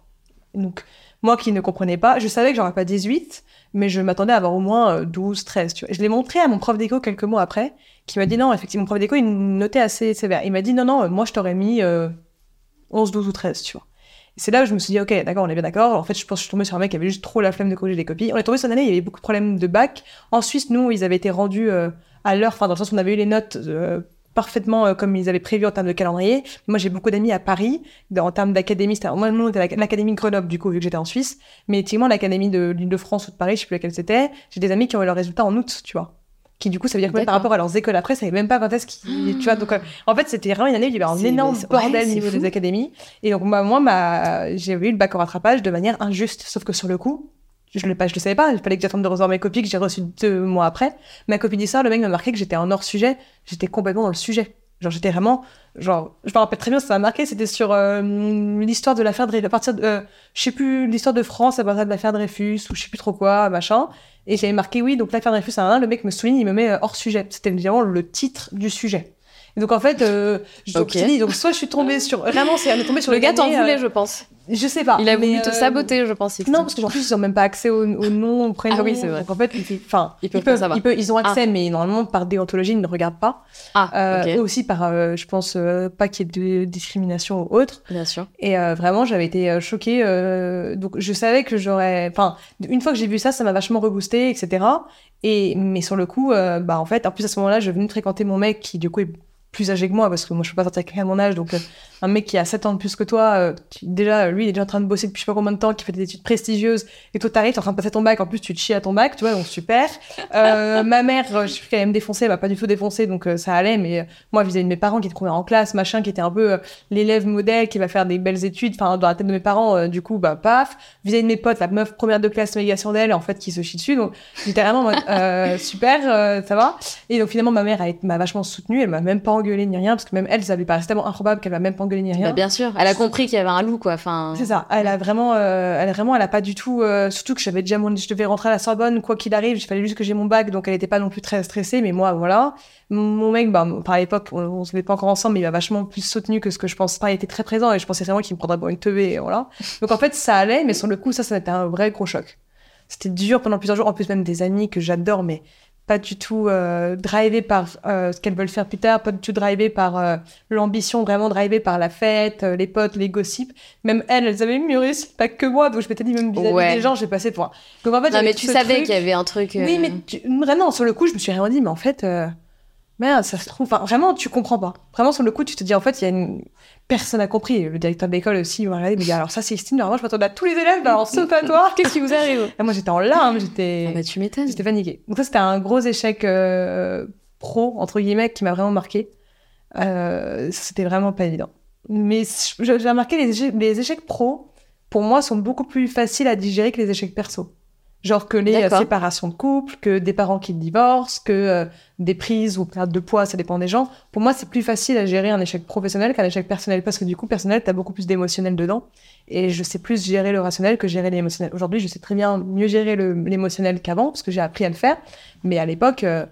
Donc, moi qui ne comprenais pas, je savais que j'aurais pas 18, mais je m'attendais à avoir au moins euh, 12, 13. Tu. Je l'ai montré à mon prof d'éco quelques mois après, qui m'a dit non, effectivement, mon prof d'éco, il notait assez sévère. Il m'a dit non, non, euh, moi je t'aurais mis euh, 11, 12 ou 13, tu vois. Et c'est là où je me suis dit, ok, d'accord, on est bien d'accord. En fait, je pense que je suis tombée sur un mec qui avait juste trop la flemme de corriger les copies. On est tombé sur une année, il y avait beaucoup de problèmes de bac. En Suisse, nous, ils avaient été rendus euh, à l'heure, enfin, dans le sens où on avait eu les notes euh, parfaitement euh, comme ils avaient prévu en termes de calendrier. Moi, j'ai beaucoup d'amis à Paris, dans- en termes d'académie. c'était- Moi, nous, on était à l'académie de Grenoble, du coup, vu que j'étais en Suisse. Mais effectivement, l'académie de l'Île-de-France ou de Paris, je sais plus laquelle c'était, j'ai des amis qui ont eu leurs résultats en août, tu vois. Qui, du coup, ça veut dire que même par rapport à leurs écoles après, ça savait même pas quand est-ce qu'ils, tu vois. Donc, euh, en fait, c'était vraiment une année où il y avait un énorme bordel au niveau fou. des académies. Et donc, bah, moi, j'ai eu le bac au rattrapage de manière injuste. Sauf que sur le coup, je le, pas, je le savais pas. Il fallait que j'attende de recevoir mes copies que j'ai reçues deux mois après. Ma copie d'histoire, le mec m'a marqué que j'étais en hors sujet. J'étais complètement dans le sujet. Genre, j'étais vraiment, genre, je me rappelle très bien, ça m'a marqué. C'était sur euh, l'histoire de l'affaire Dreyfus, à partir de, euh, je sais plus, l'histoire de France à partir de l'affaire Dreyfus ou je sais plus trop quoi, machin. Et j'avais marqué oui, donc l'affaire Dreyfus, un, le mec me souligne, il me met euh, hors sujet. C'était vraiment le titre du sujet. Et donc en fait, euh, je- donc, Ok. je te dis, donc soit je suis tombée sur vraiment, c'est elle est tombée sur Le le gars t'en euh, voulait, je pense. Je sais pas. Il a voulu te euh, saboter, je pense. Non, parce qu'en plus, ils ont même pas accès au, au nom, au prénom. Ah oui, c'est vrai. Donc en fait, ils, enfin, Ils ils, peuvent pas peuvent, savoir. ils, peuvent- ils ont accès, mais normalement, par déontologie, ils ne regardent pas. Ah, Euh, ok, Et aussi par, euh, je pense, euh, pas qu'il y ait de discrimination ou autre. bien sûr. Et euh, vraiment, j'avais été euh, choquée. euh, donc, je savais que j'aurais. Enfin, une fois que j'ai vu ça, ça m'a vachement reboosté, etc. Et mais sur le coup, euh, bah en fait, en plus à ce moment-là, je venais de fréquenter mon mec qui du coup est plus âgé que moi parce que moi je peux pas sortir de mon âge donc euh, un mec qui a 7 ans de plus que toi euh, qui, déjà lui il est déjà en train de bosser depuis je sais pas combien de temps qui fait des études prestigieuses et toi t'arrives t'es en train de passer ton bac en plus tu te chies à ton bac tu vois donc super. Euh, ma mère euh, je sais qu'elle allait me défoncer elle m'a pas du tout défoncé donc euh, ça allait mais moi vis-à-vis de mes parents qui étaient première en classe machin qui était un peu l'élève modèle qui va faire des belles études enfin dans la tête de mes parents du coup bah paf. Vis-à-vis de mes potes la meuf première de classe négation d'elle en fait qui se chie dessus donc j'étais vraiment super ça va. Et donc finalement ma mère m'a vachement soutenue elle m'a même pas engueulé ni rien parce que même elle ça lui paraissait tellement improbable qu'elle m'a même pas engueulé ni rien Bah, bien sûr. Elle a compris qu'il y avait un loup, quoi. Enfin. c'est ça. Elle a vraiment, euh, elle a vraiment, elle a pas du tout. euh, surtout que j'avais déjà mon, je devais rentrer à la Sorbonne, quoi qu'il arrive. Il fallait juste que j'ai mon bac, donc elle était pas non plus très stressée. Mais moi, voilà. Mon, mec, bah, par l'époque, on, on se met pas encore ensemble, mais il m'a vachement plus soutenu que ce que je pense pas. Il était très présent et je pensais vraiment qu'il me prendrait pour une teubée, et voilà. Donc en fait, ça allait, mais sur le coup, ça, ça a été un vrai gros choc. C'était dur pendant plusieurs jours. En plus, même des amis que j'adore, mais pas du tout euh, par euh, ce qu'elles veulent faire plus tard, pas du tout drivés par euh, l'ambition, vraiment drivés par la fête, euh, les potes, les gossips. Même elles, elles avaient réussi pas que moi, donc je m'étais dit même vis-à-vis Ouais. des gens, j'ai passé pour un. Donc en fait, Non, j'avais mais tu savais truc. qu'il y avait un truc. Oui, mais tu... vraiment, sur le coup, je me suis vraiment dit, mais en fait, merde, ça se trouve. Enfin, vraiment, tu comprends pas. Vraiment, sur le coup, tu te dis, en fait, il y a une. Personne n'a compris. Le directeur de l'école aussi, il m'a regardé, il m'a dit, alors ça, c'est Christine, normalement, je m'attendais à tous les élèves, alors sauf à toi. Qu'est-ce qui vous arrive? Et moi, j'étais en larmes, j'étais. Ah bah, tu m'étonnes. J'étais paniquée. Donc ça, c'était un gros échec euh, pro, entre guillemets, qui m'a vraiment marqué. Euh, c'était vraiment pas évident. Mais j'ai remarqué les échecs, les échecs pro, pour moi, sont beaucoup plus faciles à digérer que les échecs perso. Genre que les euh, séparations de couple, que des parents qui divorcent, que euh, des prises ou perte de poids, ça dépend des gens. Pour moi, c'est plus facile à gérer un échec professionnel qu'un échec personnel parce que du coup, personnel, t'as beaucoup plus d'émotionnel dedans. Et je sais plus gérer le rationnel que gérer l'émotionnel. Aujourd'hui, je sais très bien mieux gérer l'émotionnel qu'avant parce que j'ai appris à le faire. Mais à l'époque, euh,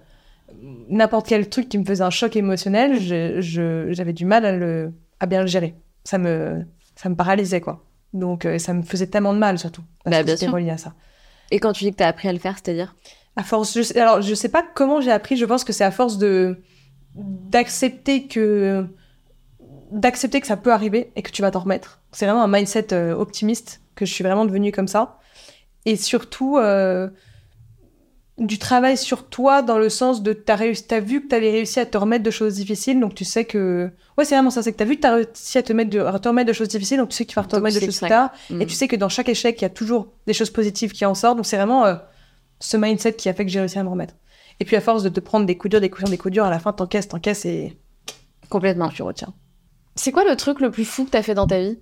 n'importe quel truc qui me faisait un choc émotionnel, j'avais du mal à, le, à bien le gérer. Ça me, ça me paralysait, quoi. Donc, euh, ça me faisait tellement de mal, surtout. Parce Bah, que bien c'était sûr. relié à ça. Et quand tu dis que t'as appris à le faire, c'est-à-dire? À force, je alors je sais pas comment j'ai appris. Je pense que c'est à force de d'accepter que d'accepter que ça peut arriver et que tu vas t'en remettre. C'est vraiment un mindset euh, optimiste que je suis vraiment devenue comme ça. Et surtout euh, du travail sur toi dans le sens de t'as réussi, t'as vu que t'avais réussi à te remettre de choses difficiles, donc tu sais que ouais c'est vraiment ça, c'est que t'as vu que t'as réussi à te mettre de, à te remettre de choses difficiles, donc tu sais que tu vas te remettre de choses tard. Mm. Et tu sais que dans chaque échec, il y a toujours des choses positives qui en sortent. Donc c'est vraiment euh, ce mindset qui a fait que j'ai réussi à me remettre. Et puis à force de te prendre des coups durs, des coups durs, des coups durs, à la fin t'encaisses, t'encaisses et Complètement. tu retiens. C'est quoi le truc le plus fou que t'as fait dans ta vie?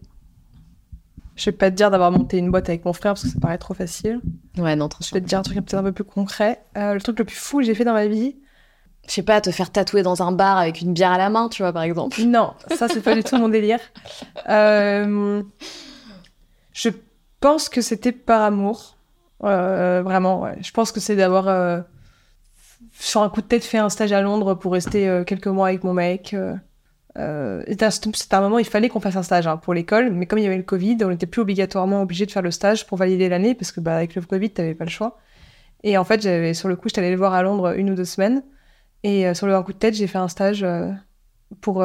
Je vais pas te dire d'avoir monté une boîte avec mon frère parce que ça paraît trop facile. Ouais, non, trop Je vais te dire un truc peut-être un peu plus concret. Euh, le truc le plus fou que j'ai fait dans ma vie, Je sais pas, te faire tatouer dans un bar avec une bière à la main, tu vois, par exemple. non, ça c'est pas du tout mon délire. Euh, je pense que c'était par amour. Euh, vraiment, ouais. Je pense que c'est d'avoir, sur un coup de tête, fait un stage à Londres pour rester quelques mois avec mon mec. Euh, C'était un moment, il fallait qu'on fasse un stage hein, pour l'école, mais comme il y avait le Covid, on n'était plus obligatoirement obligé de faire le stage pour valider l'année, parce que bah, avec le Covid, t'avais pas le choix. Et en fait, j'avais sur le coup, j'étais allée le voir à Londres une ou deux semaines, et euh, sur le coup de tête, j'ai fait un stage euh, pour,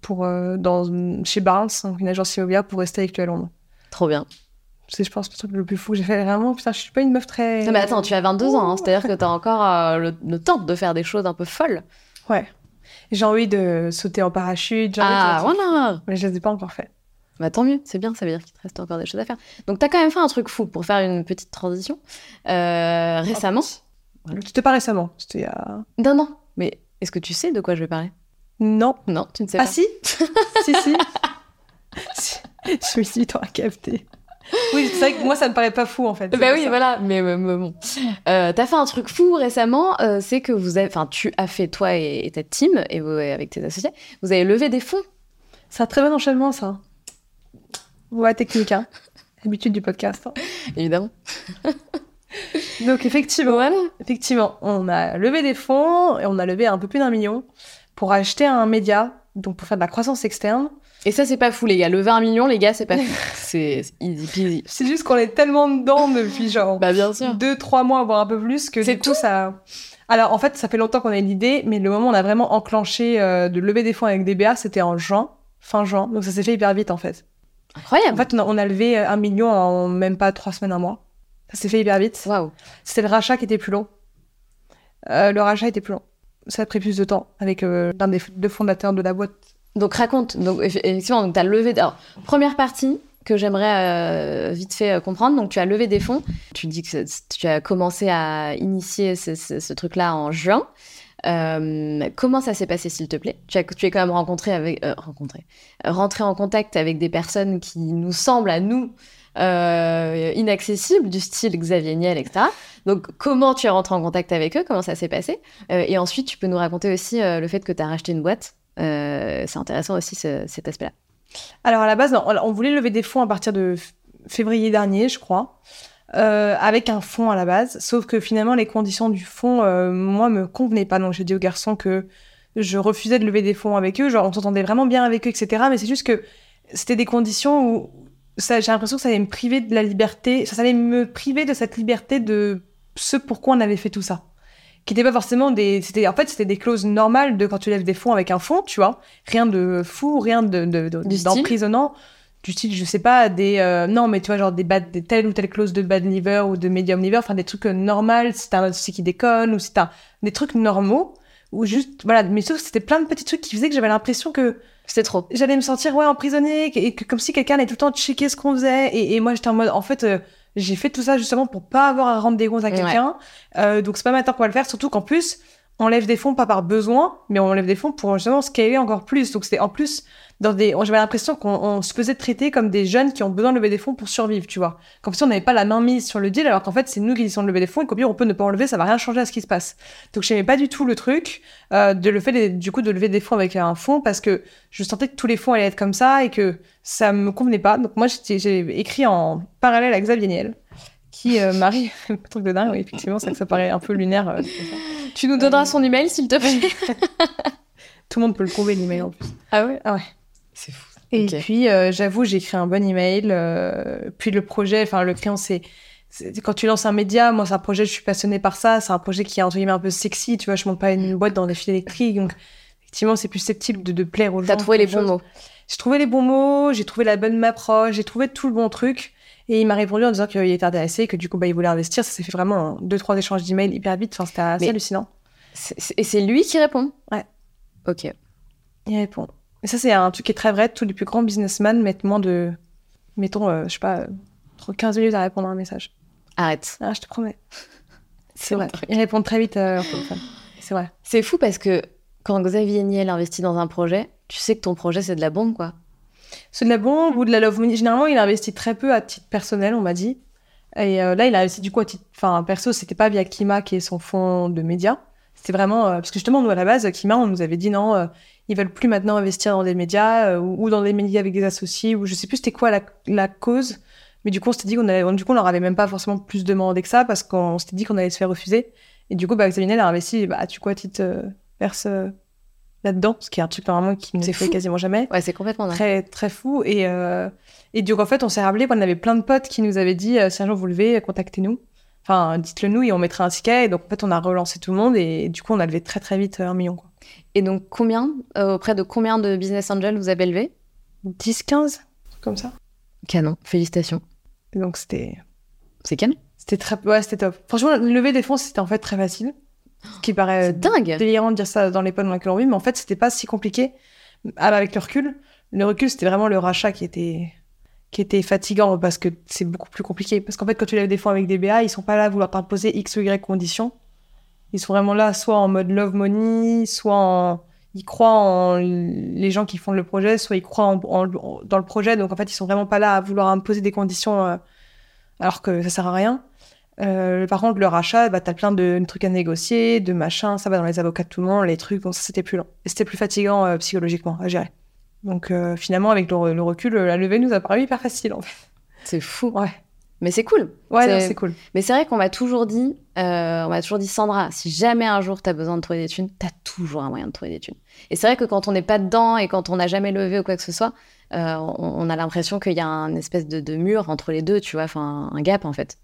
pour dans chez Barnes, une agence immobilière, pour rester avec lui à Londres. Trop bien. C'est, je pense, le truc le plus fou que j'ai fait. Vraiment, putain, je suis pas une meuf très. Non, mais attends, tu as 22 ans, hein, c'est-à-dire que t'as encore le, le temps de faire des choses un peu folles. Ouais. J'ai envie de sauter en parachute. j'ai envie de- Ah, voilà Mais je les ai pas encore fait. Bah tant mieux, c'est bien, ça veut dire qu'il te reste encore des choses à faire. Donc t'as quand même fait un truc fou pour faire une petite transition. Euh, récemment C'était pas récemment. C'était il y a. Non, non, mais est-ce que tu sais de quoi je vais parler? Non. Non, tu ne sais Ah pas. si Si, si. Si. Je me suis dit, t'auras capté. Oui, c'est vrai que moi, ça me paraît pas fou, en fait. Bah pour oui, ça. voilà, mais, mais- mais bon. Euh, t'as fait un truc fou récemment, euh, c'est que vous avez, enfin, tu as fait toi et, et ta team et vous, avec tes associés, vous avez levé des fonds. C'est un très bon enchaînement, ça. Ouais, technique, hein. Habitude du podcast. hein. Évidemment. Donc, effectivement, Voilà. effectivement, on a levé des fonds et on a levé un peu plus d'un million pour acheter un média, donc pour faire de la croissance externe. Et ça, c'est pas fou, les gars. Le 20 millions, les gars, c'est pas fou. c'est easy peasy. C'est juste qu'on est tellement dedans depuis genre Bah, bien sûr. deux, trois mois, voire un peu plus, que C'est coup, ça. Alors, en fait, ça fait longtemps qu'on a l'idée, mais le moment où on a vraiment enclenché euh, de lever des fonds avec DBA, c'était en juin, fin juin. Donc, ça s'est fait hyper vite, en fait. En Incroyable. fait, on a, on a levé euh, un million en même pas trois semaines, un mois. Ça s'est fait hyper vite. Waouh. C'était le rachat qui était plus long. Euh, le rachat était plus long. Ça a pris plus de temps avec euh, l'un des deux fondateurs de la boîte. Donc, raconte. Donc, eff- effectivement, donc, tu as levé. Alors, première partie que j'aimerais euh, vite fait euh, comprendre. Donc, tu as levé des fonds. Tu dis que tu as commencé à initier ce, truc-là en juin. Euh, comment ça s'est passé, s'il te plaît? Tu, as, tu es quand même rencontré avec, rencontré, rentré en contact avec des personnes qui nous semblent à nous inaccessibles, du style Xavier Niel, etc. Donc, comment tu es rentré en contact avec eux? Comment ça s'est passé? Et ensuite, tu peux nous raconter aussi le fait que tu as racheté une boîte. Euh, c'est intéressant aussi ce- cet aspect-là. Alors à la base, on, voulait lever des fonds à partir de février dernier, je crois, euh, avec un fonds à la base. Sauf que finalement, les conditions du fonds, euh, moi, me convenaient pas. Donc j'ai dit aux garçons que je refusais de lever des fonds avec eux. Genre, on s'entendait vraiment bien avec eux, etc. Mais c'est juste que c'était des conditions où j'ai l'impression que ça allait me priver de la liberté. Ça allait me priver de cette liberté de ce pourquoi on avait fait tout ça. Qui n'était pas forcément des. C'était, en fait, c'était des clauses normales de quand tu lèves des fonds avec un fonds, tu vois. Rien de fou, rien de, de, de- Du style d'emprisonnant. Du style, je sais pas, des. euh, non, mais tu vois, genre des, bad, des telle ou telle clause de bad liver ou de medium liver, enfin des trucs euh, normaux, si t'as un associé qui déconne ou si t'as des trucs normaux. Ou juste. Voilà, mais sauf que c'était plein de petits trucs qui faisaient que j'avais l'impression que C'était trop. j'allais me sentir ouais emprisonnée et que comme si quelqu'un allait tout le temps checker ce qu'on faisait et, et moi j'étais en mode en fait euh, j'ai fait tout ça justement pour pas avoir à rendre des comptes à Ouais. quelqu'un Euh, donc c'est pas maintenant qu'on va le faire surtout qu'en plus on lève des fonds pas par besoin mais on lève des fonds pour justement scaler encore plus. Donc c'était en plus dans des j'avais l'impression qu'on on se faisait traiter comme des jeunes qui ont besoin de lever des fonds pour survivre tu vois. Comme si on n'avait pas la main mise sur le deal alors qu'en fait c'est nous qui décidons de lever des fonds et qu'au pire on peut ne pas en lever ça va rien changer à ce qui se passe. Donc j'aimais pas du tout le truc euh, de le fait du coup de lever des fonds avec un fonds parce que je sentais que tous les fonds allaient être comme ça et que ça me convenait pas. Donc moi, j'ai écrit en parallèle à Xavier Niel, qui euh, marie un truc de dingue. Oui, effectivement, ça, ça paraît un peu lunaire. euh. Tu nous donneras son email, s'il te plaît. Tout le monde peut le trouver l'email en plus. ah ouais Ah ouais. C'est fou. Et puis, euh, j'avoue, j'ai écrit un bon email. euh, puis le projet, enfin le client, c'est c'est- quand tu lances un média, moi c'est un projet, je suis passionnée par ça. C'est un projet qui est entre guillemets un peu sexy. Tu vois, je monte pas une boîte dans des fils électriques, donc effectivement, c'est plus susceptible de, de plaire aux gens. T'as trouvé les bons chose. mots. J'ai trouvé les bons mots, j'ai trouvé la bonne approche, j'ai trouvé tout le bon truc. Et il m'a répondu en disant qu'il était intéressé, que du coup, bah, il voulait investir. Ça s'est fait vraiment en deux, trois échanges d'emails hyper vite. Enfin, c'était assez Mais- hallucinant. Et c'est lui qui répond? Ouais. Ok. Il répond. Et ça, c'est un truc qui est très vrai. Tous les plus grands businessmen mettent moins de, mettons, euh, je sais pas, euh, entre 15 minutes à répondre à un message. Arrête. Ah, je te promets. C'est vrai. Ils répondent très vite euh. C'est vrai. C'est fou parce que quand Xavier Niel investit dans un projet, tu sais que ton projet, c'est de la bombe, quoi. C'est de la bombe ou de la love money. Généralement, il investit très peu à titre personnel, on m'a dit. Et euh, là, il a investi du coup à titre. Enfin, perso, c'était pas via Kima qui est son fonds de médias. C'était vraiment. euh, parce que justement, nous, à la base, Kima, on nous avait dit non, euh, ils veulent plus maintenant investir dans des médias ou, dans des médias avec des associés ou je sais plus c'était quoi la, la cause. Mais du coup, on s'était dit qu'on allait, du coup, on leur avait même pas forcément plus demandé que ça parce qu'on s'était dit qu'on allait se faire refuser. Et du coup, bah, Xavier a investi, bah, tu quoi, titre euh, là-dedans, ce qui est un truc normalement qui ne C'est fait quasiment jamais. Ouais, c'est complètement dingue. très très fou. Et euh, et donc en fait on s'est rappelé qu'on avait plein de potes qui nous avaient dit euh, si un jour vous levez contactez-nous. Enfin dites-le nous et on mettra un ticket. Et donc en fait on a relancé tout le monde et du coup on a levé très très vite euh, un million quoi. Et donc, combien, euh, auprès de combien de business angels vous avez levé? 10 15 comme ça. Canon. Félicitations. Et donc c'était C'est canon? c'était très ouais c'était top. Franchement lever des fonds c'était en fait très facile ce qui paraît euh, dingue. délirant de dire ça dans dans laquelle on vit, mais en fait, c'était pas si compliqué. Ah, bah, avec le recul, le recul, c'était vraiment le rachat qui était, qui était fatigant parce que c'est beaucoup plus compliqué. Parce qu'en fait, quand tu lèves des fonds avec des BA, ils sont pas là à vouloir t'imposer X ou Y conditions. Ils sont vraiment là, soit en mode love money, soit en. Ils croient en les gens qui font le projet, soit ils croient en- en- dans le projet. Donc en fait, ils sont vraiment pas là à vouloir imposer des conditions euh, alors que ça sert à rien. Euh, par contre, le rachat, bah, t'as plein de trucs à négocier, de machins, ça va dans les avocats de tout le monde, les trucs, donc ça c'était plus long. Et c'était plus fatigant euh, psychologiquement à gérer. Donc euh, finalement, avec le, le recul, la levée nous a paru hyper facile en fait. C'est fou. Ouais. Mais c'est cool. Ouais, C'est- cool. Mais c'est vrai qu'on m'a toujours dit, euh, on m'a toujours dit, Sandra, si jamais un jour t'as besoin de trouver des thunes, t'as toujours un moyen de trouver des thunes. Et c'est vrai que quand on n'est pas dedans et quand on n'a jamais levé ou quoi que ce soit, euh, on, on a l'impression qu'il y a un espèce de, de mur entre les deux, tu vois, enfin un gap en fait.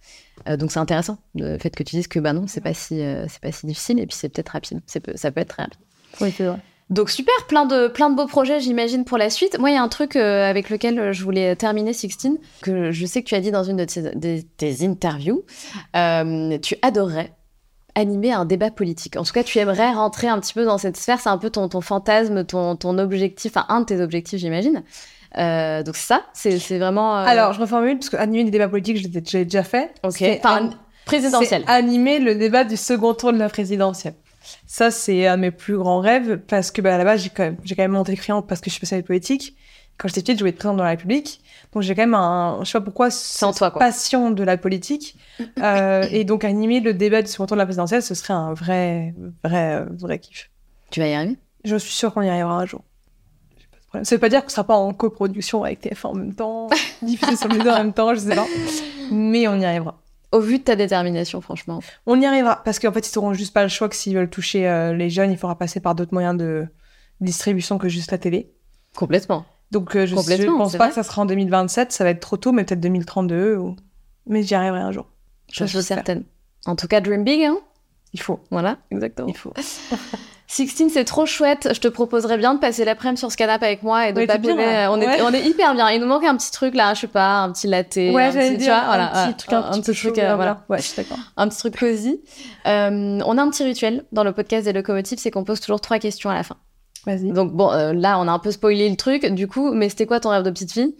Euh, donc c'est intéressant le fait que tu dises que bah non, c'est pas si, c'est pas si difficile et puis c'est peut-être rapide. Ça peut être très rapide. Oui, c'est vrai. Donc super, plein de, plein de beaux projets, j'imagine, pour la suite. Moi, il y a un truc euh, avec lequel euh, je voulais terminer, Sixtine, que je sais que tu as dit dans une de tes, de tes interviews. Euh, tu adorerais animer un débat politique. En tout cas, tu aimerais rentrer un petit peu dans cette sphère. C'est un peu ton, ton fantasme, ton, ton objectif, enfin un de tes objectifs, j'imagine. Euh, donc ça, c'est vraiment... Alors, je reformule, parce que animer des débats politiques, je l'ai j'ai déjà fait. ok. Enfin, an-. C'est animer le débat du second tour de la présidentielle. Ça, c'est un de mes plus grands rêves, parce que bah, à la base, j'ai quand, même- j'ai quand même monté le crayon parce que je suis spécialiste politique. Quand j'étais petite, je voulais être présidente de la République. Donc, j'ai quand même un, je sais pas pourquoi, C'est en toi, quoi. passion de la politique. Euh, et donc, animer le débat du second tour de la présidentielle, ce serait un vrai, vrai, euh, vrai kiff. Tu vas y arriver? Je suis sûre qu'on y arrivera un jour. De. Ça veut pas dire qu'on sera pas en coproduction avec TF1 en même temps, diffusé sur les deux en même temps, je sais pas. Mais on y arrivera. Au vu de ta détermination, franchement. On y arrivera parce qu'en fait, ils n'auront juste pas le choix que s'ils veulent toucher euh, les jeunes, il faudra passer par d'autres moyens de distribution que juste la télé. Complètement. Donc, euh, je, Complètement, pense pas vrai. que ça sera en 2027, ça va être trop tôt, mais peut-être 2032. Ou... Mais j'y arriverai un jour. Je suis certaine. En tout cas, dream big, hein Il faut. Voilà, exactement. Il faut. Sixtine, c'est trop chouette. Je te proposerais bien de passer l'après-midi sur ce canapé avec moi et de Ouais, papoter. bien, là. on, est, Ouais. on est hyper bien. Il nous manque un petit truc là, je sais pas, un petit latte. un petit, tu vois, voilà, un ouais, petit truc, un, petit, truc, euh, chaud, voilà, Ouais, je suis d'accord. un petit truc cosy. Euh, on a un petit rituel dans le podcast des locomotives, c'est qu'on pose toujours trois questions à la fin. Vas-y. Donc bon, euh, là, on a un peu spoilé le truc, du coup, mais c'était quoi ton rêve de petite fille?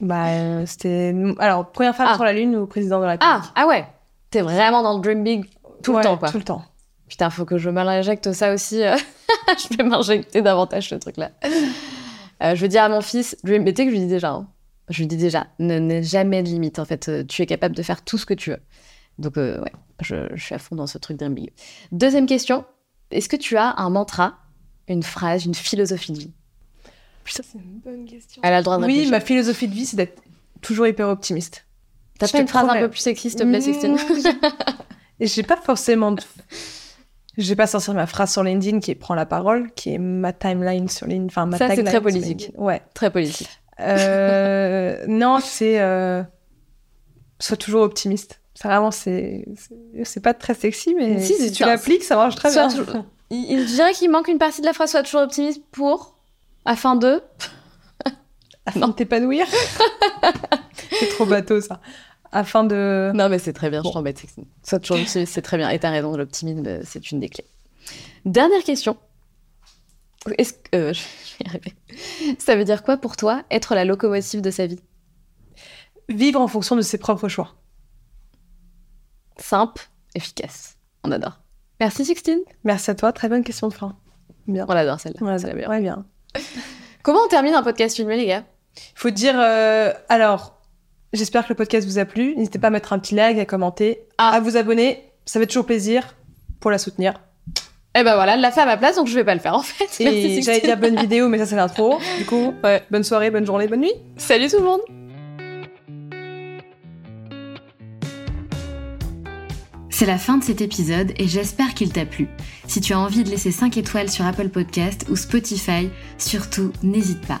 Bah, euh, c'était. Alors, première femme Ah. sur la Lune ou président de la République? Ah, ah ouais, t'es vraiment dans le dream big tout Ouais, le temps, quoi. Tout le temps. Putain, faut que je m'injecte ça aussi. euh. je vais m'injecter davantage ce truc-là. Euh, je veux dire à mon fils, je lui... mais tu sais que je lui dis déjà, hein. je lui dis déjà, ne n'aie jamais de limite en fait. Euh, Tu es capable de faire tout ce que tu veux. Donc euh, ouais, je, je suis à fond dans ce truc Dream Big. Deuxième question, est-ce que tu as un mantra, une phrase, une philosophie de vie? Putain, c'est une bonne question. Elle a le droit de Oui, ma philosophie de vie, c'est d'être toujours hyper optimiste. T'as pas une phrase un peu plus sexy, s'il te plaît, Et j'ai pas forcément de... Je vais pas sortir ma phrase sur LinkedIn qui prend la parole, qui est ma timeline sur LinkedIn. Enfin, ma Ça, c'est très politique. Ouais. Très politique. Euh, non, c'est... Euh... Sois toujours optimiste. Ça, vraiment, c'est... c'est- pas très sexy, mais Si, si, tu l'appliques, ça marche très Sois bien. toujours- Il, je dirais qu'il manque une partie de la phrase, soit toujours optimiste pour, afin de. Afin de t'épanouir. c'est trop bateau, ça. Afin de... Non, mais c'est très bien, Bon. je t'embête, Sextine. Sois toujours optimiste, c'est très bien. Et t'as raison, l'optimisme, euh, c'est une des clés. Dernière question. Est-ce que. euh, je vais y arriver. Ça veut dire quoi pour toi être la locomotive de sa vie? Vivre en fonction de ses propres choix. Simple, efficace. On adore. Merci, Sixtine. Merci à toi. Très bonne question de fin. Bien. On l'adore, celle-là. C'est la meilleure. ouais, bien. Comment on termine un podcast filmé, les gars? Faut dire euh, alors j'espère que le podcast vous a plu n'hésitez pas à mettre un petit like à commenter Ah. à vous abonner ça fait toujours plaisir pour la soutenir Eh ben voilà, elle l'a fait à ma place, donc je vais pas le faire en fait. Merci, et j'allais dire bonne vidéo mais ça c'est l'intro du coup Ouais. bonne soirée bonne journée bonne nuit Salut tout le monde C'est la fin de cet épisode et j'espère qu'il t'a plu. Si tu as envie de laisser 5 étoiles sur Apple Podcast ou Spotify, surtout n'hésite pas.